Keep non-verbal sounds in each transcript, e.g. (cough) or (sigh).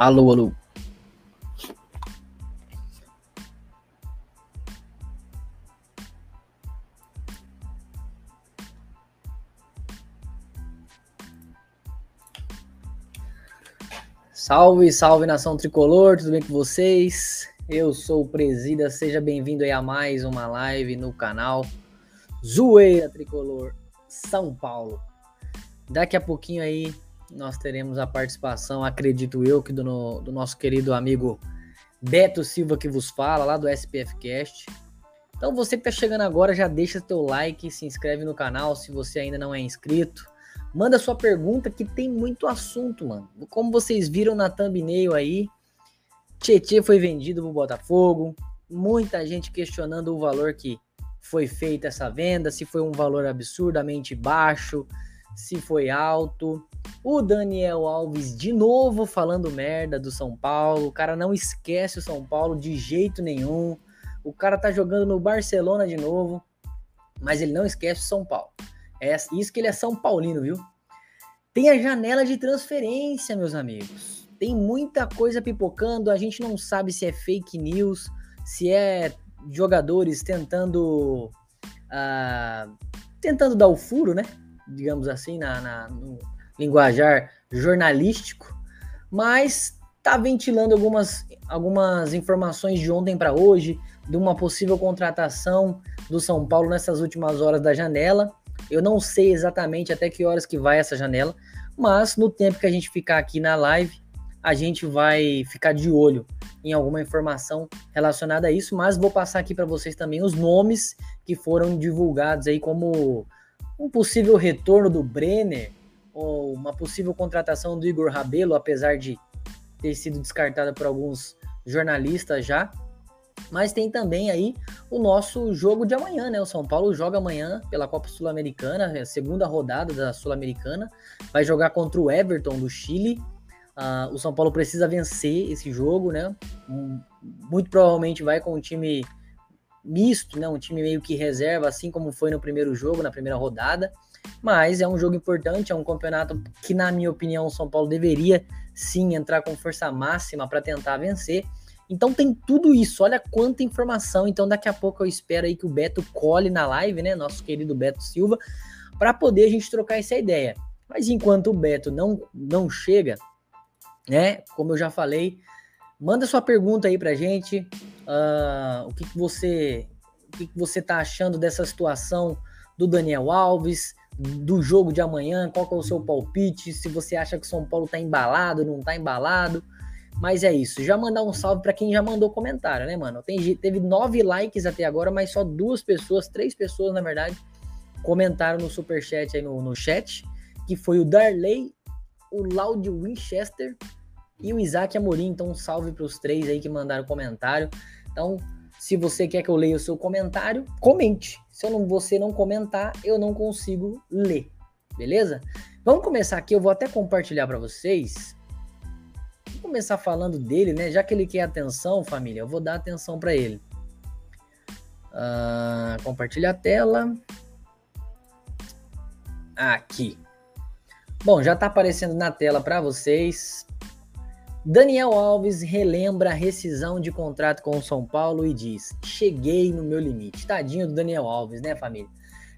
Alô, alô. Salve, salve nação tricolor, tudo bem com vocês? Eu sou o Presida, seja bem-vindo aí a mais uma live no canal Zoeira Tricolor São Paulo. Daqui a pouquinho aí nós teremos a participação, acredito eu, que do, do nosso querido amigo Beto Silva que vos fala, lá do SPF Cast. Então você que está chegando agora, já deixa seu like, se inscreve no canal se você ainda não é inscrito. Manda sua pergunta que tem muito assunto, mano. Como vocês viram na thumbnail aí, Tietê foi vendido pro Botafogo. Muita gente questionando o valor que foi feita essa venda, se foi um valor absurdamente baixo, se foi alto. O Daniel Alves de novo falando merda do São Paulo. O cara não esquece o São Paulo de jeito nenhum. O cara tá jogando no Barcelona de novo, mas ele não esquece o São Paulo. É isso que ele é São Paulino, viu? Tem a janela de transferência, meus amigos. Tem muita coisa pipocando. A gente não sabe se é fake news, se é jogadores tentando uh, tentando dar o furo, né? Digamos assim, na, na no, linguajar jornalístico, mas tá ventilando algumas, algumas informações de ontem para hoje de uma possível contratação do São Paulo nessas últimas horas da janela. Eu não sei exatamente até que horas que vai essa janela, mas no tempo que a gente ficar aqui na live, a gente vai ficar de olho em alguma informação relacionada a isso, mas vou passar aqui para vocês também os nomes que foram divulgados aí como um possível retorno do Brenner ou uma possível contratação do Igor Rabelo, apesar de ter sido descartada por alguns jornalistas já. Mas tem também aí o nosso jogo de amanhã, né? O São Paulo joga amanhã pela Copa Sul-Americana, é segunda rodada da Sul-Americana. Vai jogar contra o Everton do Chile. Uh, o São Paulo precisa vencer esse jogo, né? Um, muito provavelmente vai com um time misto, né? Um time meio que reserva, assim como foi no primeiro jogo, na primeira rodada. Mas é um jogo importante, é um campeonato que, na minha opinião, o São Paulo deveria sim entrar com força máxima para tentar vencer. Então tem tudo isso, olha quanta informação. Então daqui a pouco eu espero aí que o Beto cole na live, né? Nosso querido Beto Silva, para poder a gente trocar essa ideia. Mas enquanto o Beto não, não chega, né? Como eu já falei, manda sua pergunta aí pra gente. Uh, o que, que você o que, que você tá achando dessa situação do Daniel Alves? do jogo de amanhã, qual é o seu palpite, se você acha que São Paulo tá embalado, não tá embalado. Mas é isso. Já mandar um salve para quem já mandou comentário, né, mano? Tem, teve nove likes até agora, mas só duas pessoas, três pessoas, na verdade, comentaram no superchat aí no, no chat, que foi o Darley, o Loud Winchester e o Isaac Amorim. Então, um salve para os três aí que mandaram comentário. Então, se você quer que eu leia o seu comentário, comente. Se não, você não comentar, eu não consigo ler. Beleza? Vamos começar aqui, eu vou até compartilhar para vocês. Vou começar falando dele, né? Já que ele quer atenção, família, eu vou dar atenção para ele. Uh, a tela. Aqui. Bom, já está aparecendo na tela para vocês. Daniel Alves relembra a rescisão de contrato com o São Paulo e diz: Cheguei no meu limite. Tadinho do Daniel Alves, né, família?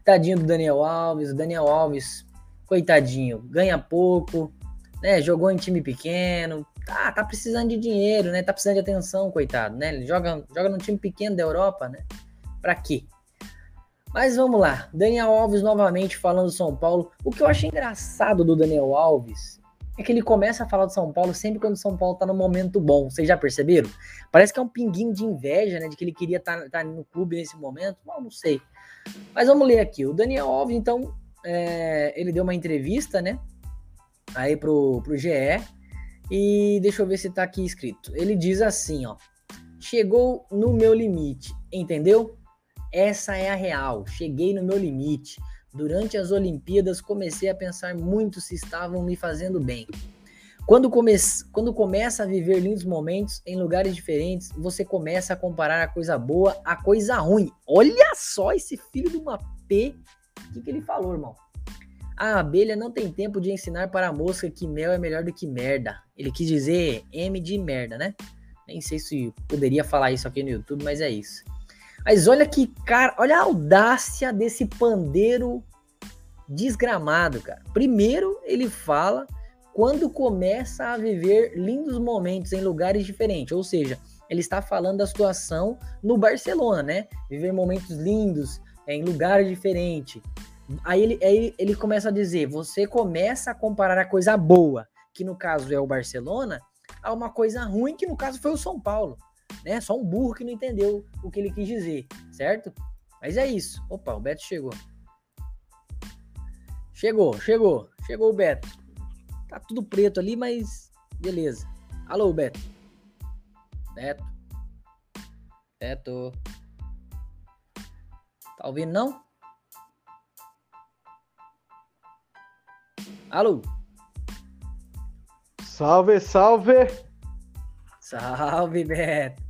Tadinho do Daniel Alves. O Daniel Alves, coitadinho, ganha pouco, né? Jogou em time pequeno. Tá, tá precisando de dinheiro, né? Tá precisando de atenção, coitado, né? Ele joga, joga num time pequeno da Europa, né? Pra quê? Mas vamos lá. Daniel Alves novamente falando do São Paulo. O que eu achei engraçado do Daniel Alves é que ele começa a falar do São Paulo sempre quando o São Paulo tá no momento bom. Vocês já perceberam? Parece que é um pinguinho de inveja, né? De que ele queria estar tá, tá no clube nesse momento. Bom, não sei. Mas vamos ler aqui. O Daniel Alves, então, é, ele deu uma entrevista, né? Aí pro, pro GE. E deixa eu ver se tá aqui escrito. Ele diz assim, ó. Chegou no meu limite, entendeu? Essa é a real. Cheguei no meu limite. Durante as Olimpíadas comecei a pensar muito se estavam me fazendo bem. Quando, come quando começa a viver lindos momentos em lugares diferentes, você começa a comparar a coisa boa à coisa ruim. Olha só esse filho de uma P. O que, que ele falou, irmão? A abelha não tem tempo de ensinar para a mosca que mel é melhor do que merda. Ele quis dizer M de merda, né? Nem sei se poderia falar isso aqui no YouTube, mas é isso. Mas olha que cara, olha a audácia desse pandeiro desgramado, cara. Primeiro, ele fala quando começa a viver lindos momentos em lugares diferentes, ou seja, ele está falando da situação no Barcelona, né? Viver momentos lindos em lugares diferentes. Aí ele, aí ele começa a dizer: você começa a comparar a coisa boa, que no caso é o Barcelona, a uma coisa ruim, que no caso foi o São Paulo né? Só um burro que não entendeu o que ele quis dizer, certo? Mas é isso. Opa, o Beto chegou. Chegou, chegou. Chegou o Beto. Tá tudo preto ali, mas beleza. Alô, Beto. Beto. Beto. Tá ouvindo não? Alô. Salve, salve. Salve, Beto.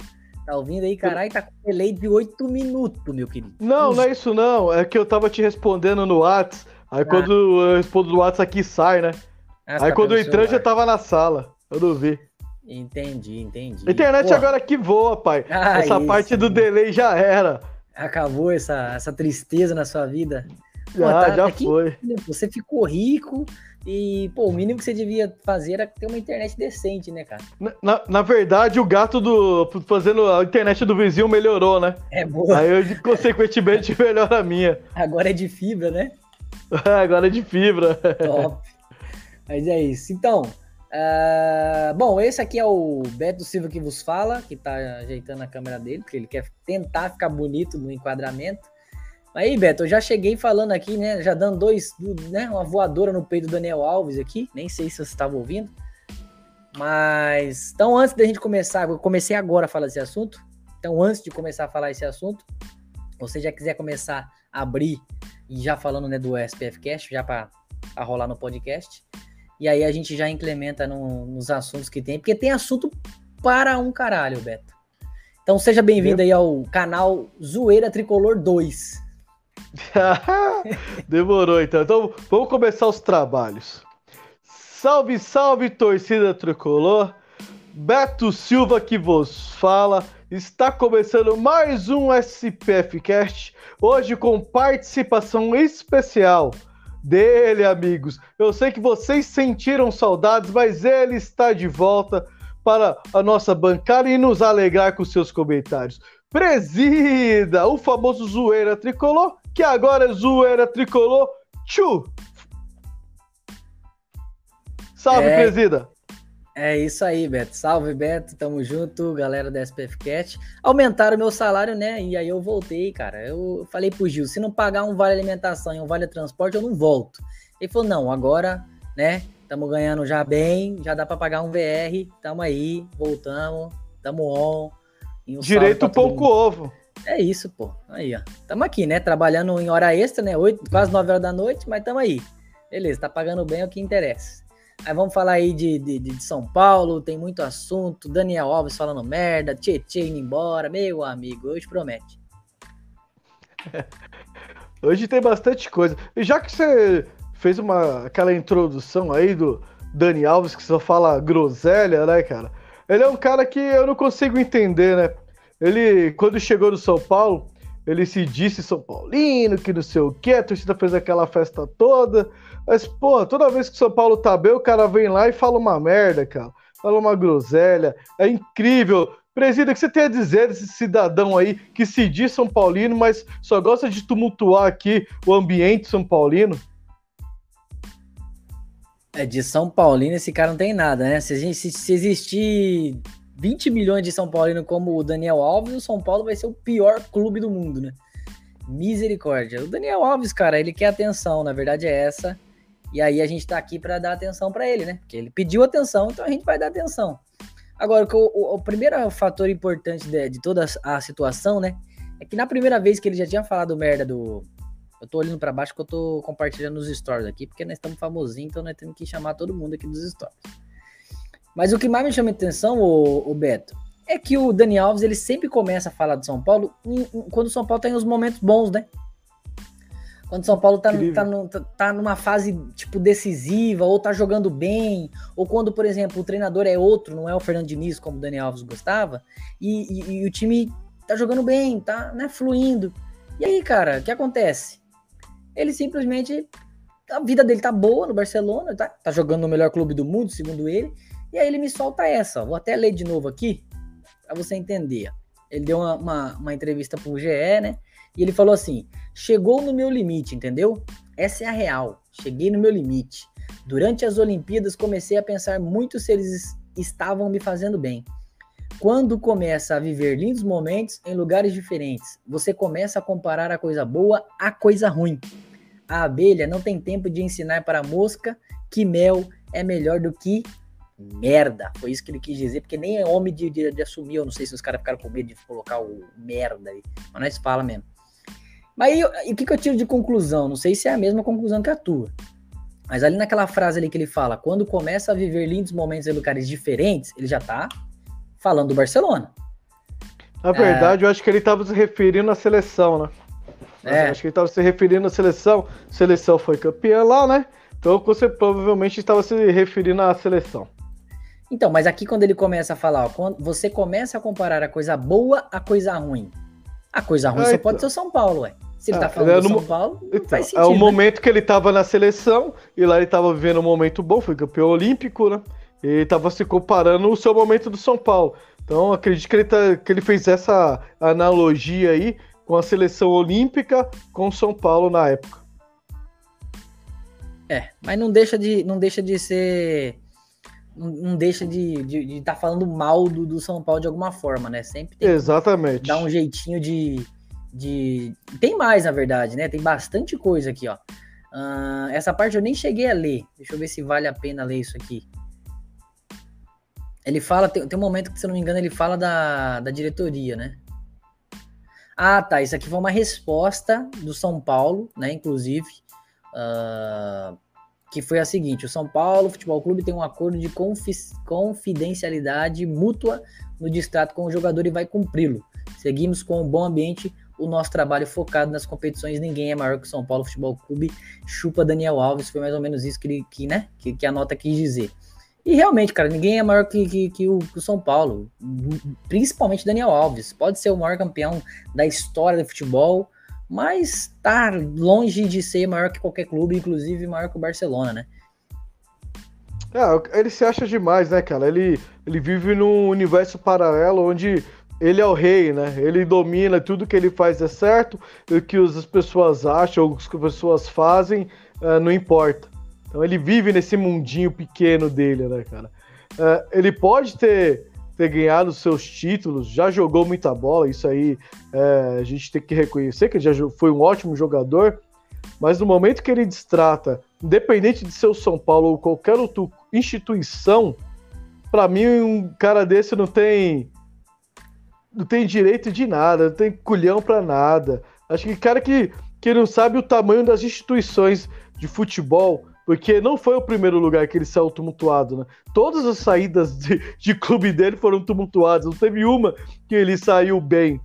Tá ouvindo aí, caralho? Tá com delay de 8 minutos, meu querido. Não, não é isso não. É que eu tava te respondendo no WhatsApp. Aí ah. quando eu respondo no WhatsApp aqui sai, né? Ah, aí tá quando eu entrei já tava na sala. Eu não vi. Entendi, entendi. internet Pô. agora que voa, pai. (laughs) Ah, essa isso. parte do delay já era. Acabou essa, essa tristeza na sua vida. Pô, já, tá, já foi. Você ficou rico, e, pô, o mínimo que você devia fazer era ter uma internet decente, né, cara? Na, na, na, verdade, o gato do. fazendo a internet do vizinho melhorou, né? É boa. Aí eu, consequentemente, (laughs) melhora a minha. Agora é de fibra, né? (laughs) Agora é de fibra. Top. Mas é isso. Então, uh, bom, esse aqui é o Beto Silva que vos fala, que tá ajeitando a câmera dele, porque ele quer tentar ficar bonito no enquadramento. Aí, Beto, eu já cheguei falando aqui, né? Já dando dois, né? Uma voadora no peito do Daniel Alves aqui. Nem sei se você estava ouvindo. Mas, então, antes da gente começar, eu comecei agora a falar desse assunto. Então, antes de começar a falar esse assunto, você já quiser começar a abrir e já falando né, do SPF Cast, já para rolar no podcast. E aí a gente já implementa no, nos assuntos que tem, porque tem assunto para um caralho, Beto. Então seja bem-vindo aí ao canal Zoeira Tricolor 2. (laughs) Demorou então. Então vamos começar os trabalhos. Salve, salve, torcida tricolor. Beto Silva que vos fala. Está começando mais um SPF Cast. Hoje com participação especial dele, amigos. Eu sei que vocês sentiram saudades, mas ele está de volta para a nossa bancada e nos alegrar com seus comentários. Presida, o famoso zoeira tricolor que agora é zoeira tricolor. Tchu! Salve, é, presida! É isso aí, Beto. Salve, Beto. Tamo junto, galera da SPF Cat. Aumentaram meu salário, né? E aí eu voltei, cara. Eu falei pro Gil, se não pagar um vale alimentação e um vale transporte, eu não volto. Ele falou, não, agora, né? Tamo ganhando já bem, já dá para pagar um VR. Tamo aí, voltamos, tamo on. Um Direito pouco ovo. É isso, pô. Aí, ó. Tamo aqui, né? Trabalhando em hora extra, né? 8, quase 9 horas da noite, mas tamo aí. Beleza, tá pagando bem é o que interessa. Aí vamos falar aí de, de, de São Paulo, tem muito assunto. Daniel Alves falando merda, Tietchan indo embora. Meu amigo, hoje promete. (laughs) Hoje tem bastante coisa. E já que você fez uma, aquela introdução aí do Dani Alves, que só fala groselha, né, cara? Ele é um cara que eu não consigo entender, né? Ele, quando chegou no São Paulo, ele se disse São Paulino, que não sei o que, a torcida fez aquela festa toda. Mas, pô, toda vez que o São Paulo tá bem, o cara vem lá e fala uma merda, cara. fala uma groselha. É incrível. Presida, o que você tem a dizer desse cidadão aí que se diz São Paulino, mas só gosta de tumultuar aqui o ambiente São Paulino? É, de São Paulino esse cara não tem nada, né? Se, gente, se, se existir 20 milhões de São Paulino como o Daniel Alves, o São Paulo vai ser o pior clube do mundo, né? Misericórdia. O Daniel Alves, cara, ele quer atenção, na verdade é essa. E aí a gente tá aqui para dar atenção para ele, né? Porque ele pediu atenção, então a gente vai dar atenção. Agora, o, o, o primeiro fator importante de, de, toda a situação, né? É que na primeira vez que ele já tinha falado merda do. Eu tô olhando para baixo que eu tô compartilhando os stories aqui, porque nós estamos famosinhos, então nós temos que chamar todo mundo aqui dos stories. Mas o que mais me chama a atenção, o, o Beto, é que o Dani Alves ele sempre começa a falar do São Paulo em, em, quando o São Paulo tem os momentos bons, né? Quando o São Paulo tá, tá, no, tá, tá, numa fase tipo decisiva, ou tá jogando bem, ou quando, por exemplo, o treinador é outro, não é o Fernando Diniz, como o Dani Alves gostava, e, e, e o time tá jogando bem, tá né, fluindo. E aí, cara, o que acontece? Ele simplesmente. A vida dele tá boa no Barcelona, tá, tá jogando no melhor clube do mundo, segundo ele. E aí ele me solta essa. Vou até ler de novo aqui, para você entender. Ele deu uma, uma, uma entrevista pro GE, né? E ele falou assim: chegou no meu limite, entendeu? Essa é a real. Cheguei no meu limite. Durante as Olimpíadas comecei a pensar muito se eles estavam me fazendo bem. Quando começa a viver lindos momentos em lugares diferentes, você começa a comparar a coisa boa à coisa ruim. A abelha não tem tempo de ensinar para a mosca que mel é melhor do que merda. Foi isso que ele quis dizer, porque nem é homem de, de, de assumir. Eu não sei se os caras ficaram com medo de colocar o merda aí. Mas nós fala mesmo. Mas aí, o que, que eu tiro de conclusão? Não sei se é a mesma conclusão que a tua. Mas ali naquela frase ali que ele fala, quando começa a viver lindos momentos em lugares diferentes, ele já tá falando do Barcelona. Na verdade, é... eu acho que ele estava se referindo à seleção, né? É. Acho que ele estava se referindo à seleção. Seleção foi campeã lá, né? Então você provavelmente estava se referindo à seleção. Então, mas aqui quando ele começa a falar, ó, quando você começa a comparar a coisa boa à coisa ruim. A coisa ruim é, só então. pode ser o São Paulo, ué. Se ele tá é, falando é, do São Paulo, então, faz sentido. É o né? momento que ele estava na seleção, e lá ele estava vivendo um momento bom, foi campeão olímpico, né? E estava se comparando o seu momento do São Paulo. Então, acredito que ele, tá, que ele fez essa analogia aí com a seleção olímpica com o São Paulo na época. É, mas não deixa de, não deixa de ser não deixa de estar de, de tá falando mal do, do, São Paulo de alguma forma, né? Sempre tem Exatamente. Dá um jeitinho de, de. Tem mais, na verdade, né? Tem bastante coisa aqui, ó. Uh, essa parte eu nem cheguei a ler. Deixa eu ver se vale a pena ler isso aqui. Ele fala, tem, tem um momento que, se eu não me engano, ele fala da, da diretoria, né? Ah, tá. Isso aqui foi uma resposta do São Paulo, né? Inclusive. Uh, que foi a seguinte: o São Paulo Futebol Clube tem um acordo de confidencialidade mútua no distrato com o jogador e vai cumpri-lo. Seguimos com um bom ambiente o nosso trabalho focado nas competições. Ninguém é maior que o São Paulo Futebol Clube. Chupa Daniel Alves, foi mais ou menos isso que, ele, que, né, que, que a nota quis dizer. E realmente, cara, ninguém é maior que, que, que, o, que, o, São Paulo, principalmente Daniel Alves. Pode ser o maior campeão da história do futebol, mas tá longe de ser maior que qualquer clube, inclusive maior que o Barcelona, né? É, ele se acha demais, né, cara? Ele, ele vive num universo paralelo onde ele é o rei, né? Ele domina, tudo que ele faz é certo, e o que as pessoas acham, o que as pessoas fazem, uh, não importa. Então ele vive nesse mundinho pequeno dele, né, cara? Uh, ele pode ter ter ganhado seus títulos, já jogou muita bola, isso aí é, a gente tem que reconhecer que ele já foi um ótimo jogador, mas no momento que ele destrata, independente de ser o São Paulo ou qualquer outra instituição, para mim um cara desse não tem não tem direito de nada, não tem culhão para nada. Acho que cara que, que não sabe o tamanho das instituições de futebol, porque não foi o primeiro lugar que ele saiu tumultuado, né? Todas as saídas de, de clube dele foram tumultuadas, não teve uma que ele saiu bem.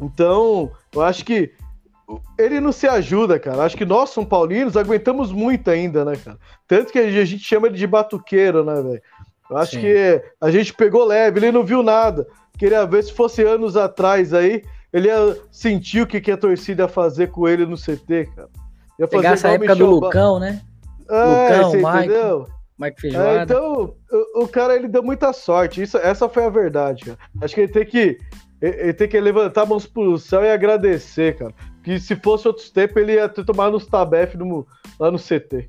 Então, eu acho que ele não se ajuda, cara. Acho que nós, São Paulinos, aguentamos muito ainda, né, cara? Tanto que a gente chama ele de batuqueiro, né, velho? Eu acho Sim. que a gente pegou leve, ele não viu nada. Queria ver se fosse anos atrás aí, ele ia sentir o que, que a torcida ia fazer com ele no CT, cara. Ia fazer Pegar essa época do Lucão, né? É, Lucão, você entendeu? Mike Feijoada. É, então, o, o, cara ele deu muita sorte. Isso, essa foi a verdade, cara. Acho que ele tem que ele tem que levantar a mãos pro céu e agradecer, cara. Que se fosse outros tempos, ele ia ter tomado uns tabef no, lá no CT.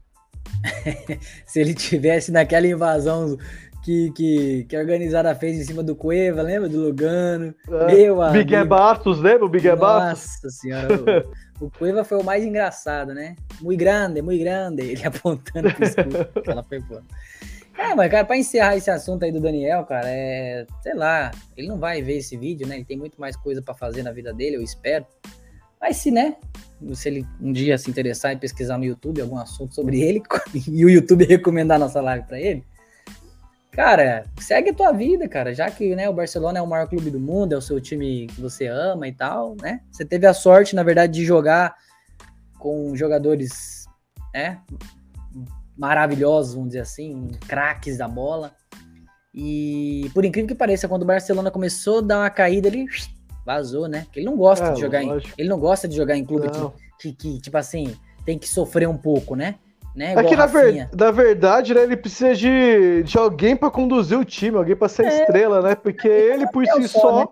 se ele tivesse naquela invasão que, que, que a organizada fez em cima do Cueva, lembra? Do Lugano. É, Meu Miguel Bastos, lembra o Miguel Bastos? Nossa senhora. (laughs) O, Cueva foi o mais engraçado, né? Muito grande, muito grande. (laughs) Ele apontando pro escudo. Ela foi boa. É, mas, cara, pra encerrar esse assunto aí do Daniel, cara, é. Sei lá, ele não vai ver esse vídeo, né? Ele tem muito mais coisa para fazer na vida dele, eu espero. Mas se, né? Se ele um dia se interessar em pesquisar no YouTube algum assunto sobre ele (laughs) e o YouTube recomendar nossa live para ele, cara, segue a tua vida, cara. Já que né, o Barcelona é o maior clube do mundo, é o seu time que você ama e tal, né? Você teve a sorte, na verdade, de jogar com jogadores, né? maravilhosos, vamos dizer assim, craques da bola. E por incrível que pareça, quando o Barcelona começou a dar uma caída, ele vazou, né? Porque ele não gosta é, de jogar em, ele não gosta de jogar em clube que, que, que, tipo assim, tem que sofrer um pouco, né? Né? é que na, ver, na, verdade, né, ele precisa de, de alguém para conduzir o time, alguém para ser é, estrela, né? Porque ele por si só, só né?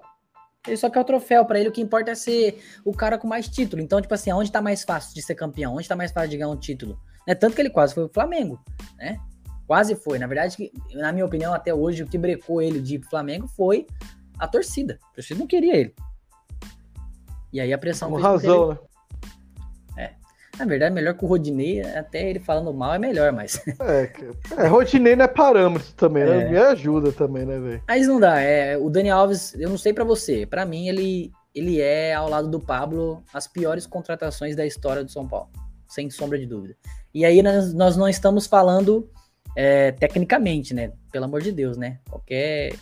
Ele só quer o troféu, para ele o que importa é ser o cara com mais título. Então, tipo assim, aonde tá mais fácil de ser campeão? Onde tá mais fácil de ganhar um título? Né? Tanto que ele quase foi o Flamengo, né? Quase foi. Na verdade, na minha opinião, até hoje, o que brecou ele de Flamengo foi a torcida. A torcida não queria ele. E aí a pressão. Com razão, né? É. Na verdade, melhor que o Rodinei, até ele falando mal é melhor, mas. (laughs) É, é Rodinei não é parâmetro também, né? é. Me ajuda também, né, velho? Mas não dá. É, o Dani Alves, eu não sei para você. para mim, ele, ele é, ao lado do Pablo, as piores contratações da história do São Paulo. Sem sombra de dúvida. E aí nós, nós não estamos falando é, tecnicamente, né? Pelo amor de Deus, né? Qualquer.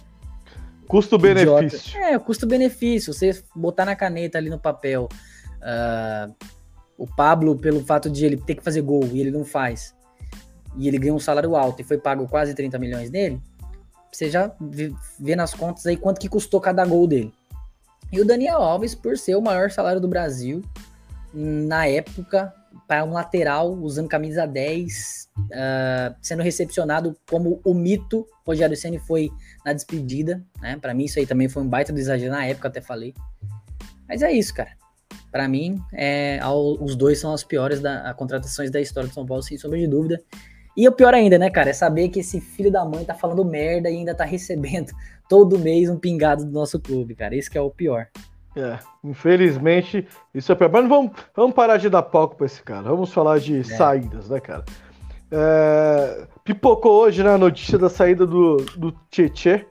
Custo-benefício. É, custo-benefício. Você botar na caneta ali no papel uh, o Pablo, pelo fato de ele ter que fazer gol e ele não faz, e ele ganha um salário alto e foi pago quase 30 milhões nele, você já vê nas contas aí quanto que custou cada gol dele. E o Daniel Alves, por ser o maior salário do Brasil, na época, para um lateral usando camisa 10, uh, ah, sendo recepcionado como o mito. Rogério Ceni foi na despedida, né? Para mim isso aí também foi um baita do exagero na época, até falei. Mas é isso, cara. Para mim, é, ao, os dois são as piores da, contratações da história de São Paulo, sem sombra de dúvida. E o pior ainda, né, cara, é saber que esse filho da mãe tá falando merda e ainda tá recebendo (laughs) todo mês um pingado do nosso clube, cara. Isso que é o pior. É, infelizmente, isso é pior. Mas vamos, vamos parar de dar palco pra esse cara. Vamos falar de é. saídas, né, cara? É, pipocou hoje né, a notícia da saída do, do Tietê,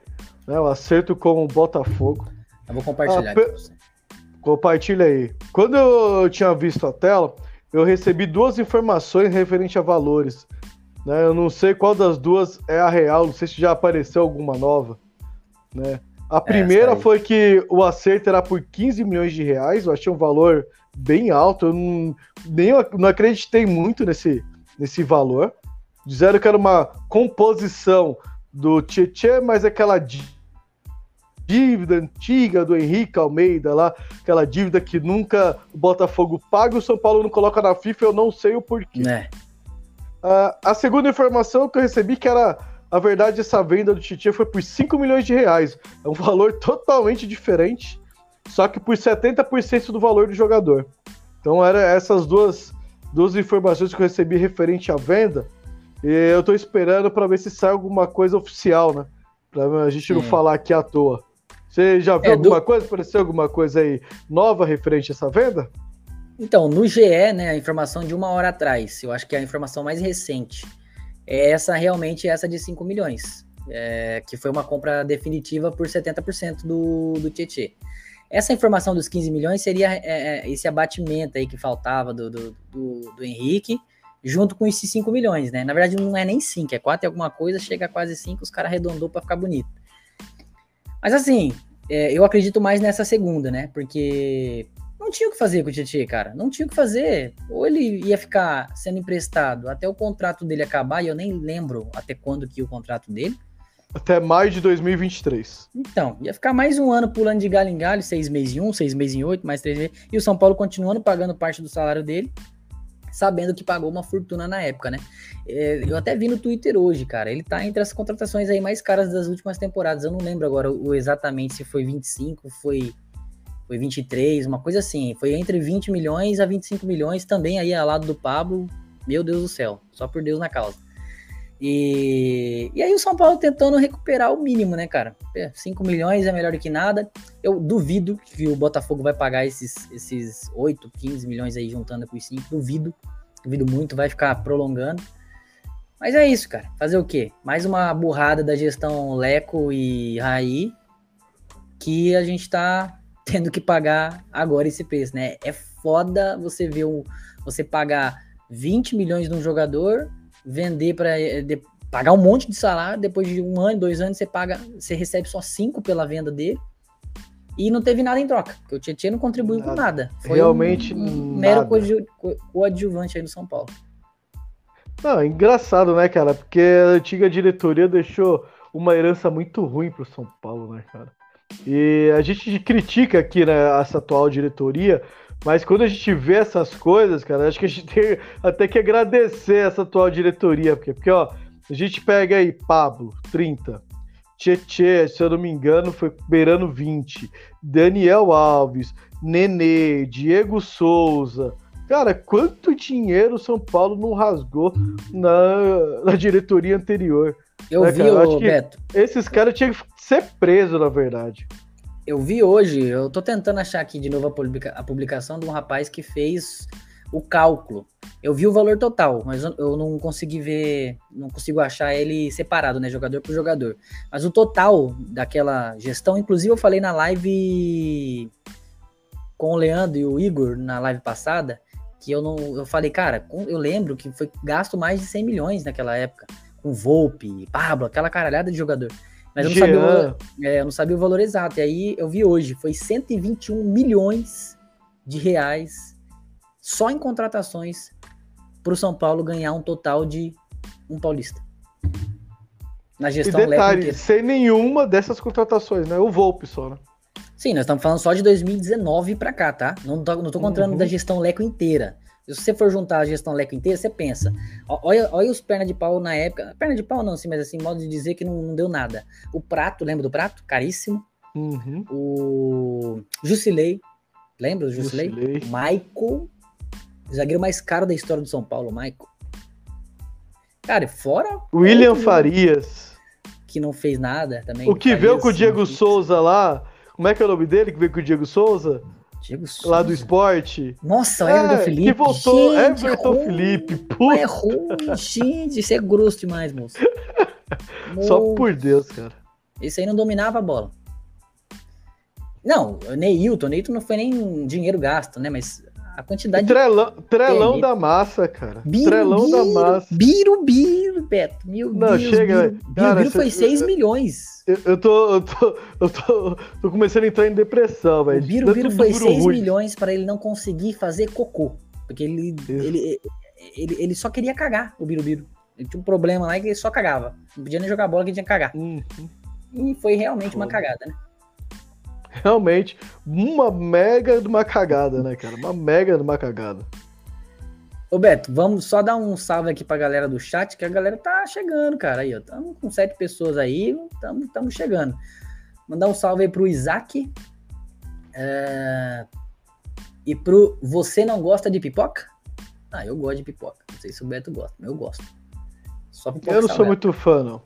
né, o acerto com o Botafogo. Eu vou compartilhar ah, pe... Compartilha aí. Quando eu tinha visto a tela, eu recebi duas informações referente a valores. Né? Eu não sei qual das duas é a real, não sei se já apareceu alguma nova. Né? A é, primeira foi que o acerto era por 15 milhões de reais, eu achei um valor bem alto, eu não, nem, não acreditei muito nesse, nesse valor. Disseram que era uma composição do Tietchan, mas aquela dívida antiga do Henrique Almeida lá, aquela dívida que nunca o Botafogo paga e o São Paulo não coloca na FIFA, eu não sei o porquê. É. Uh, a segunda informação que eu recebi que era a verdade, essa venda do Titia foi por 5 milhões de reais. É um valor totalmente diferente, só que por 70% do valor do jogador. Então, eram essas duas, duas informações que eu recebi referente à venda. E eu tô esperando para ver se sai alguma coisa oficial, né? Pra a gente não falar aqui à toa. Você já viu é, alguma do... coisa? Apareceu alguma coisa aí nova referente a essa venda? Então, no GE, né, a informação de uma hora atrás, eu acho que é a informação mais recente é essa realmente essa de 5 milhões, é, que foi uma compra definitiva por 70% do, do Tietê. Essa informação dos 15 milhões seria é, é, esse abatimento aí que faltava do, do, do, do, Henrique, junto com esses 5 milhões, né? Na verdade, não é nem 5, é 4 e alguma coisa, chega a quase 5, os caras arredondou para ficar bonito. Mas assim, é, eu acredito mais nessa segunda, né? Porque não tinha o que fazer com o Tietchan, cara. Não tinha o que fazer. Ou ele ia ficar sendo emprestado até o contrato dele acabar, e eu nem lembro até quando que o contrato dele. Até maio de 2023. Então, ia ficar mais um ano pulando de galho em galho, seis meses em um, seis meses em oito, mais três meses. E o São Paulo continuando pagando parte do salário dele. Sabendo que pagou uma fortuna na época, né? É, eu até vi no Twitter hoje, cara. Ele tá entre as contratações aí mais caras das últimas temporadas. Eu não lembro agora o, exatamente se foi 25, foi, foi 23, uma coisa assim. Foi entre 20 milhões a 25 milhões, também aí ao lado do Pablo. Meu Deus do céu, só por Deus na causa. E, e aí o São Paulo tentando recuperar o mínimo, né, cara? 5 milhões é melhor do que nada. Eu duvido que o Botafogo vai pagar esses, esses 8, 15 milhões aí juntando com os 5. Duvido. Duvido muito, vai ficar prolongando. Mas é isso, cara. Fazer o quê? Mais uma burrada da gestão Leco e Raí que a gente tá tendo que pagar agora esse preço, né? É foda você ver o, você pagar 20 milhões de um jogador vender para eh, pagar um monte de salário, depois de um ano, dois anos, você paga, você recebe só cinco pela venda dele. E não teve nada em troca, porque o Tietchan não contribuiu nada. com nada. Foi Realmente um, um mero coadjuvante aí no São Paulo. Não, é engraçado, né, cara? Porque a antiga diretoria deixou uma herança muito ruim pro São Paulo, né, cara? E a gente critica aqui, né, essa atual diretoria, mas quando a gente vê essas coisas, cara, acho que a gente tem até que agradecer essa atual diretoria, porque, porque ó, a gente pega aí Pablo, 30, Tietê, se eu não me engano, foi beirando 20, Daniel Alves, Nenê, Diego Souza. Cara, quanto dinheiro o São Paulo não rasgou na, na diretoria anterior? Eu né, vi, cara? o Beto. Esses caras tinham que ser presos, na verdade eu vi hoje, eu tô tentando achar aqui de novo a, publica, a, publicação de um rapaz que fez o cálculo. Eu vi o valor total, mas eu, não consegui ver, não consigo achar ele separado, né, jogador por jogador. Mas o total daquela gestão, inclusive eu falei na live com o Leandro e o Igor na live passada, que eu não, eu falei, cara, eu lembro que foi gasto mais de 100 milhões naquela época, com Volpe, Pablo, aquela caralhada de jogador. Mas eu não, sabia o, é, eu não sabia o valor exato. E aí eu vi hoje, foi 121 milhões de reais só em contratações para o São Paulo ganhar um total de um paulista. Na gestão e detalhe, sem nenhuma dessas contratações, né? O Volpe só, né? Sim, nós estamos falando só de 2019 para cá, tá? Não tô, não tô contando uhum. da gestão Leco inteira. Se você for juntar a gestão Leco inteira, você pensa. Olha, olha os perna de pau na época. Perna de pau não, sim, mas assim, modo de dizer que não, não deu nada. O Prato, lembra do Prato? Caríssimo. Uhum. O Jusilei. Lembra do Jusilei? Jusilei. Michael. O zagueiro mais caro da história do São Paulo, Michael. Cara, fora. William Farias. Que não fez nada também. O que Farias, veio com o Diego Souza lá. Como é que é o nome dele que veio com o Diego Souza? Diego Souza. Lá do esporte. Nossa, o Everton é, Felipe. Que voltou, gente, Everton é Felipe. Puta. É ruim, gente. Isso é grosso demais, moço. (laughs) Só por Deus, cara. Esse aí não dominava a bola. Não, Neilton, Neilton não foi nem dinheiro gasto, né? Mas a quantidade trelão, de... Trelão da massa, cara. Biru, trelão biru, da massa. Biru, biru, Beto. Meu não, Deus. Chega, biru, cara, biru foi 6 milhões. Eu, eu, tô, eu, tô, eu tô, tô começando a entrar em depressão, velho. O Biru, biru foi 6 milhões para ele não conseguir fazer cocô. Porque ele, ele, ele, ele só queria cagar, o Biru Biru. Ele tinha um problema lá que ele só cagava. Não podia nem jogar bola que tinha que cagar. Uhum. E foi realmente uma cagada, né? Realmente uma mega de uma cagada, né, cara? Uma mega de uma cagada. Ô Beto, vamos só dar um salve aqui pra galera do chat, que a galera tá chegando, cara. Aí, ó. Estamos com sete pessoas aí, estamos chegando. Mandar um salve aí pro Isaac. É... E pro Você Não Gosta de Pipoca? Ah, eu gosto de pipoca. Não sei se o Beto gosta, mas eu gosto. Só pipoca Eu não sou muito fã, não.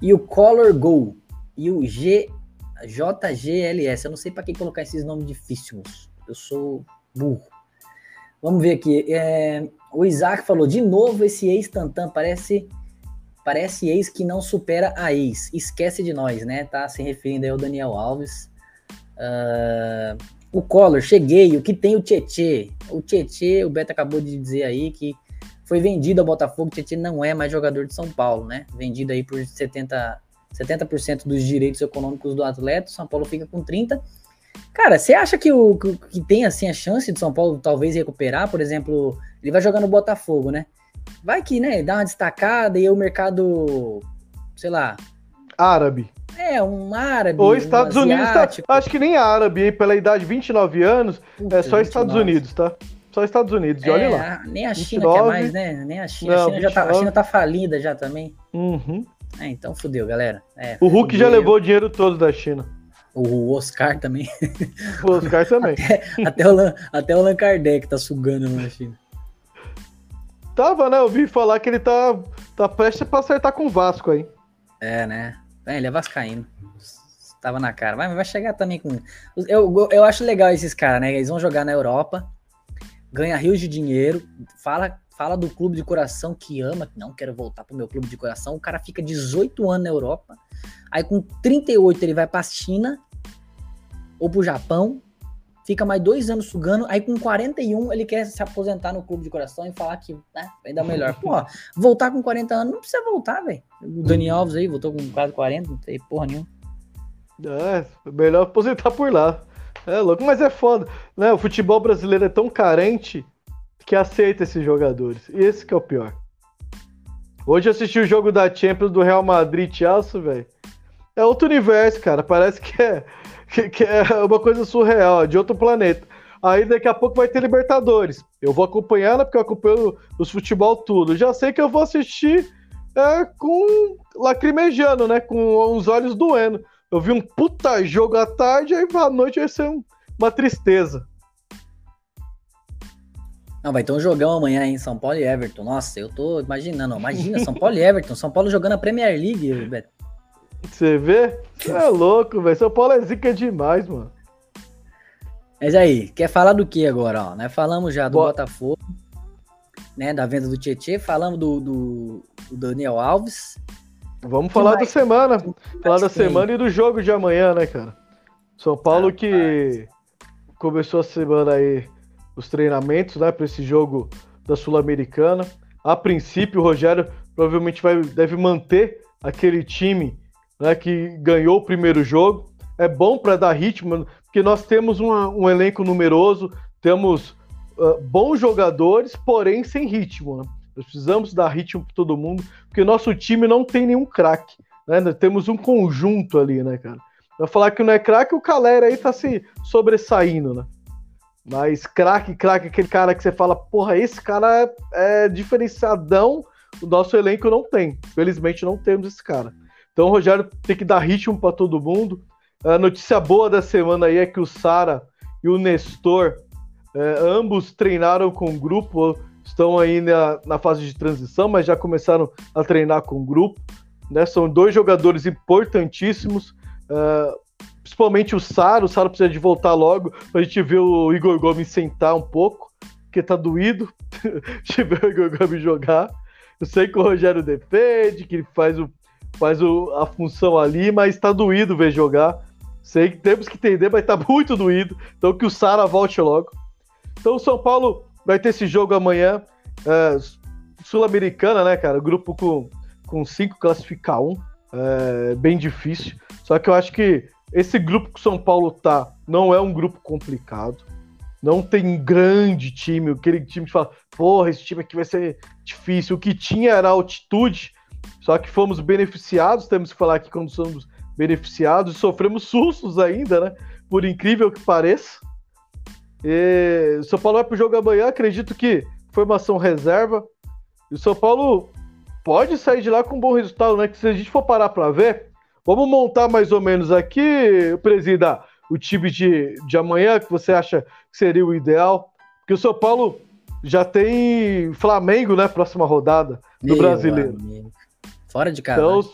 E o Color Go. E o G JGLS. Eu não sei para que colocar esses nomes difíceis. Eu sou burro. Vamos ver aqui. É, o Isaac falou: de novo esse ex Tantan parece parece ex que não supera a ex. Esquece de nós, né? Tá se referindo aí ao Daniel Alves. Uh, o Collor, cheguei. O que tem o Tietê? O Tietê, o Beto acabou de dizer aí que foi vendido ao Botafogo. O Tietê não é mais jogador de São Paulo, né? Vendido aí por 70 70% dos direitos econômicos do atleta, o São Paulo fica com 30%. Cara, você acha que, o, que, que tem assim a chance de São Paulo talvez recuperar? Por exemplo, ele vai jogar no Botafogo, né? Vai que, né, dá uma destacada e o mercado, sei lá. Árabe. É, um árabe. Ou Estados um Unidos, tá, acho que nem árabe, pela idade de 29 anos, Puta, é só 29. Estados Unidos, tá? Só Estados Unidos, e olha lá. É, Nem a China 29. quer mais, né? Nem a China. Não, a, China já tá, a 29. China tá falida já também. Uhum. É, então fudeu, galera. É, O Hulk já fudeu. levou o dinheiro todo da China. O Oscar também. O Oscar também. (laughs) até, o, Allan- até o Allan Kardec tá sugando na China. Tava, né? Eu vi falar que ele tá, tá prestes pra acertar com o Vasco aí. É, né? É, ele é vascaíno. Tava na cara. Vai, vai chegar também com... Eu, eu acho legal esses caras, né? Eles vão jogar na Europa, ganha rios de dinheiro, fala, fala do clube de coração que ama, que não quero voltar pro meu clube de coração. O cara fica 18 anos na Europa, aí com 38 ele vai pra China ou pro Japão, fica mais dois anos sugando, aí com 41 ele quer se aposentar no clube de coração e falar que né, vai dar melhor. Pô, voltar com 40 anos não precisa voltar, velho. O Dani Alves aí voltou com quase 40, não tem porra nenhuma. É, melhor aposentar por lá. É louco, mas é foda. Né? O futebol brasileiro é tão carente que aceita esses jogadores. Esse que é o pior. Hoje eu assisti o jogo da Champions do Real Madrid Chelsea, velho. É outro universo, cara. Parece que é, (laughs) que, é uma coisa surreal, de outro planeta. Aí daqui a pouco vai ter Libertadores. Eu vou acompanhar, né, porque eu acompanho os futebol tudo. Já sei que eu vou assistir é, com lacrimejando, né? Com os olhos doendo. Eu vi um puta jogo à tarde, aí à noite vai ser um- uma tristeza. Não, vai ter um jogão amanhã em São Paulo e Everton. Nossa, eu tô imaginando. Imagina, São Paulo e (laughs) Everton. São Paulo jogando a Premier League, Beto. Você vê? Cê é louco, velho. São Paulo é zica demais, mano. Mas aí, quer falar do que agora? Ó, né? Falamos já do Bo- Botafogo, né? Da venda do Tietê, falamos do, do, do Daniel Alves. Vamos falar da mais? semana. Falar da tem? semana e do jogo de amanhã, né, cara? São Paulo que começou a semana aí os treinamentos, né, para esse jogo da Sul-Americana. A princípio, o Rogério provavelmente vai, deve manter aquele time né, que ganhou o primeiro jogo. É bom para dar ritmo, porque nós temos uma- um elenco numeroso, temos ah, bons jogadores, porém sem ritmo. Né? Nós precisamos dar ritmo para todo mundo, porque nosso time não tem nenhum craque. Né? Nós temos um conjunto ali, né, cara? Pra falar que não é craque, o Calera aí tá se sobressaindo, né? Mas craque, craque, aquele cara que você fala, porra, esse cara é, é diferenciadão, o nosso elenco não tem. Felizmente não temos esse cara. Então o Rogério tem que dar ritmo para todo mundo. A notícia boa da semana aí é que o Sara e o Nestor, é, ambos treinaram com o grupo, estão aí na, na fase de transição, mas já começaram a treinar com o grupo. Né? São dois jogadores importantíssimos. é, principalmente o Sara, o Sara precisa de voltar logo pra gente ver o Igor Gomes sentar um pouco, porque tá doído (laughs) de ver o Igor Gomes jogar. Eu sei que o Rogério defende, que ele faz, o, faz o, a função ali, mas tá doído ver jogar. Sei que temos que entender, mas tá (laughs) muito doído. Então que o Sara volte logo. Então o São Paulo vai ter esse jogo amanhã. é, Sul-Americana, né, cara? Grupo com, com cinco classificar um. É bem difícil. Só que eu acho que esse grupo que o São Paulo tá não é um grupo complicado. Não tem um grande time, aquele time que fala, porra, esse time aqui vai ser difícil. O que tinha era altitude, só que fomos beneficiados, temos que falar aqui quando somos beneficiados, sofremos sustos ainda, né? Por incrível que pareça. E São Paulo vai pro jogo amanhã, acredito que formação reserva. E o São Paulo pode sair de lá com um bom resultado, né? Que se a gente for parar para ver, vamos montar mais ou menos aqui, presida, o time de, de amanhã que você acha que seria o ideal. Porque o São Paulo já tem Flamengo, né? Próxima rodada do Meu brasileiro. amigo. Fora de casa. Então, né?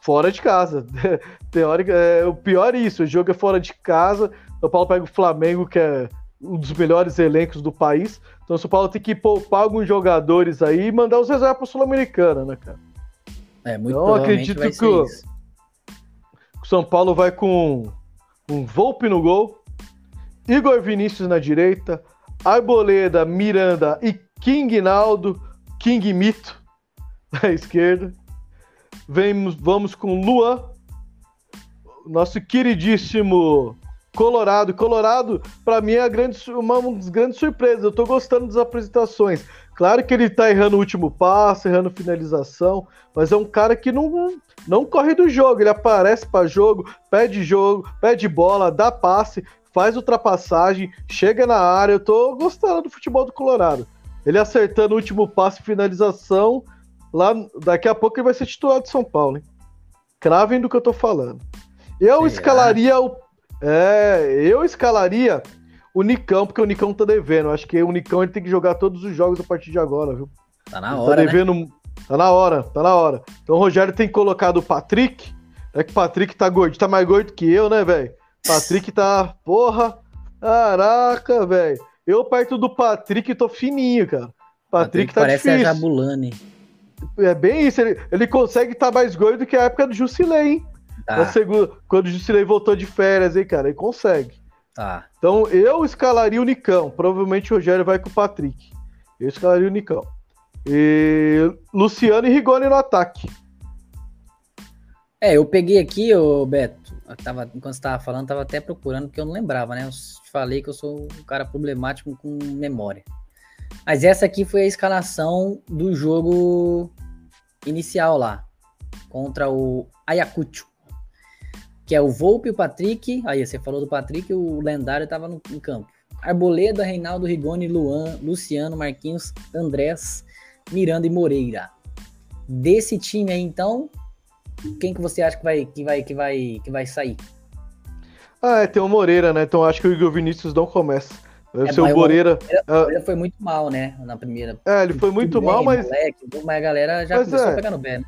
fora de casa. (laughs) Teórica, é, o pior é isso, o jogo é fora de casa. São Paulo pega o Flamengo, que é um dos melhores elencos do país. Então o São Paulo tem que poupar alguns jogadores aí e mandar os reservas para Sul-Americana, né, cara? É, muito acredito que o- São Paulo vai com um Volpe no gol, Igor Vinícius na direita, Arboleda, Miranda e King Naldo, King Mito na esquerda. Vemos, vamos com Luan, nosso queridíssimo Colorado. Colorado, para mim, é grande, su- uma das grandes surpresas. Eu tô gostando das apresentações. Claro que ele tá errando o último passe, errando finalização, mas é um cara que não, não corre do jogo. Ele aparece para jogo, pede jogo, pede bola, dá passe, faz ultrapassagem, chega na área. Eu tô gostando do futebol do Colorado. Ele acertando o último passe, finalização. Lá, daqui a pouco ele vai ser titular de São Paulo, hein? Cravem do que eu tô falando. Eu Será? escalaria o. É, eu escalaria o Nicão, porque o Nicão tá devendo. Eu acho que o Nicão ele tem que jogar todos os jogos a partir de agora, viu? Tá na hora. Tá devendo. Né? Tá na hora, tá na hora. Então o Rogério tem colocado o Patrick. É que o Patrick tá gordo, tá mais gordo que eu, né, velho? Patrick tá. Porra! Caraca, velho. Eu perto do Patrick tô fininho, cara. Patrick, Patrick tá parece difícil. a Jabulani. É bem isso, ele, ele consegue estar tá mais gordo do que a época do Jusilei, hein? Tá. Segunda, quando o Jusilei voltou de férias, hein, cara? Ele consegue. Tá. Então eu escalaria o Nicão. Provavelmente o Rogério vai com o Patrick. Eu escalaria o Nicão. E Luciano e Rigoni no ataque. É, eu peguei aqui, ô Beto, tava, enquanto você tava falando, tava até procurando, porque eu não lembrava, né? Eu falei que eu sou um cara problemático com memória. Mas essa aqui foi a escalação do jogo inicial lá, contra o Ayacucho. Que é o Volpe o Patrick. Aí, você falou do Patrick, o lendário tava no, no campo. Arboleda, Reinaldo, Rigoni, Luan, Luciano, Marquinhos, Andrés, Miranda e Moreira. Desse time aí, então, quem que você acha que vai, que vai, que vai, que vai sair? Ah, é, tem o Moreira, né? Então acho que o Igor Vinícius não começa. Deve é, ser o Moreira. O Moreira, foi muito mal, né? Na primeira. É, ele foi muito mal, mas. Moleque, mas a galera já mas começou é, a pegar no pé, né?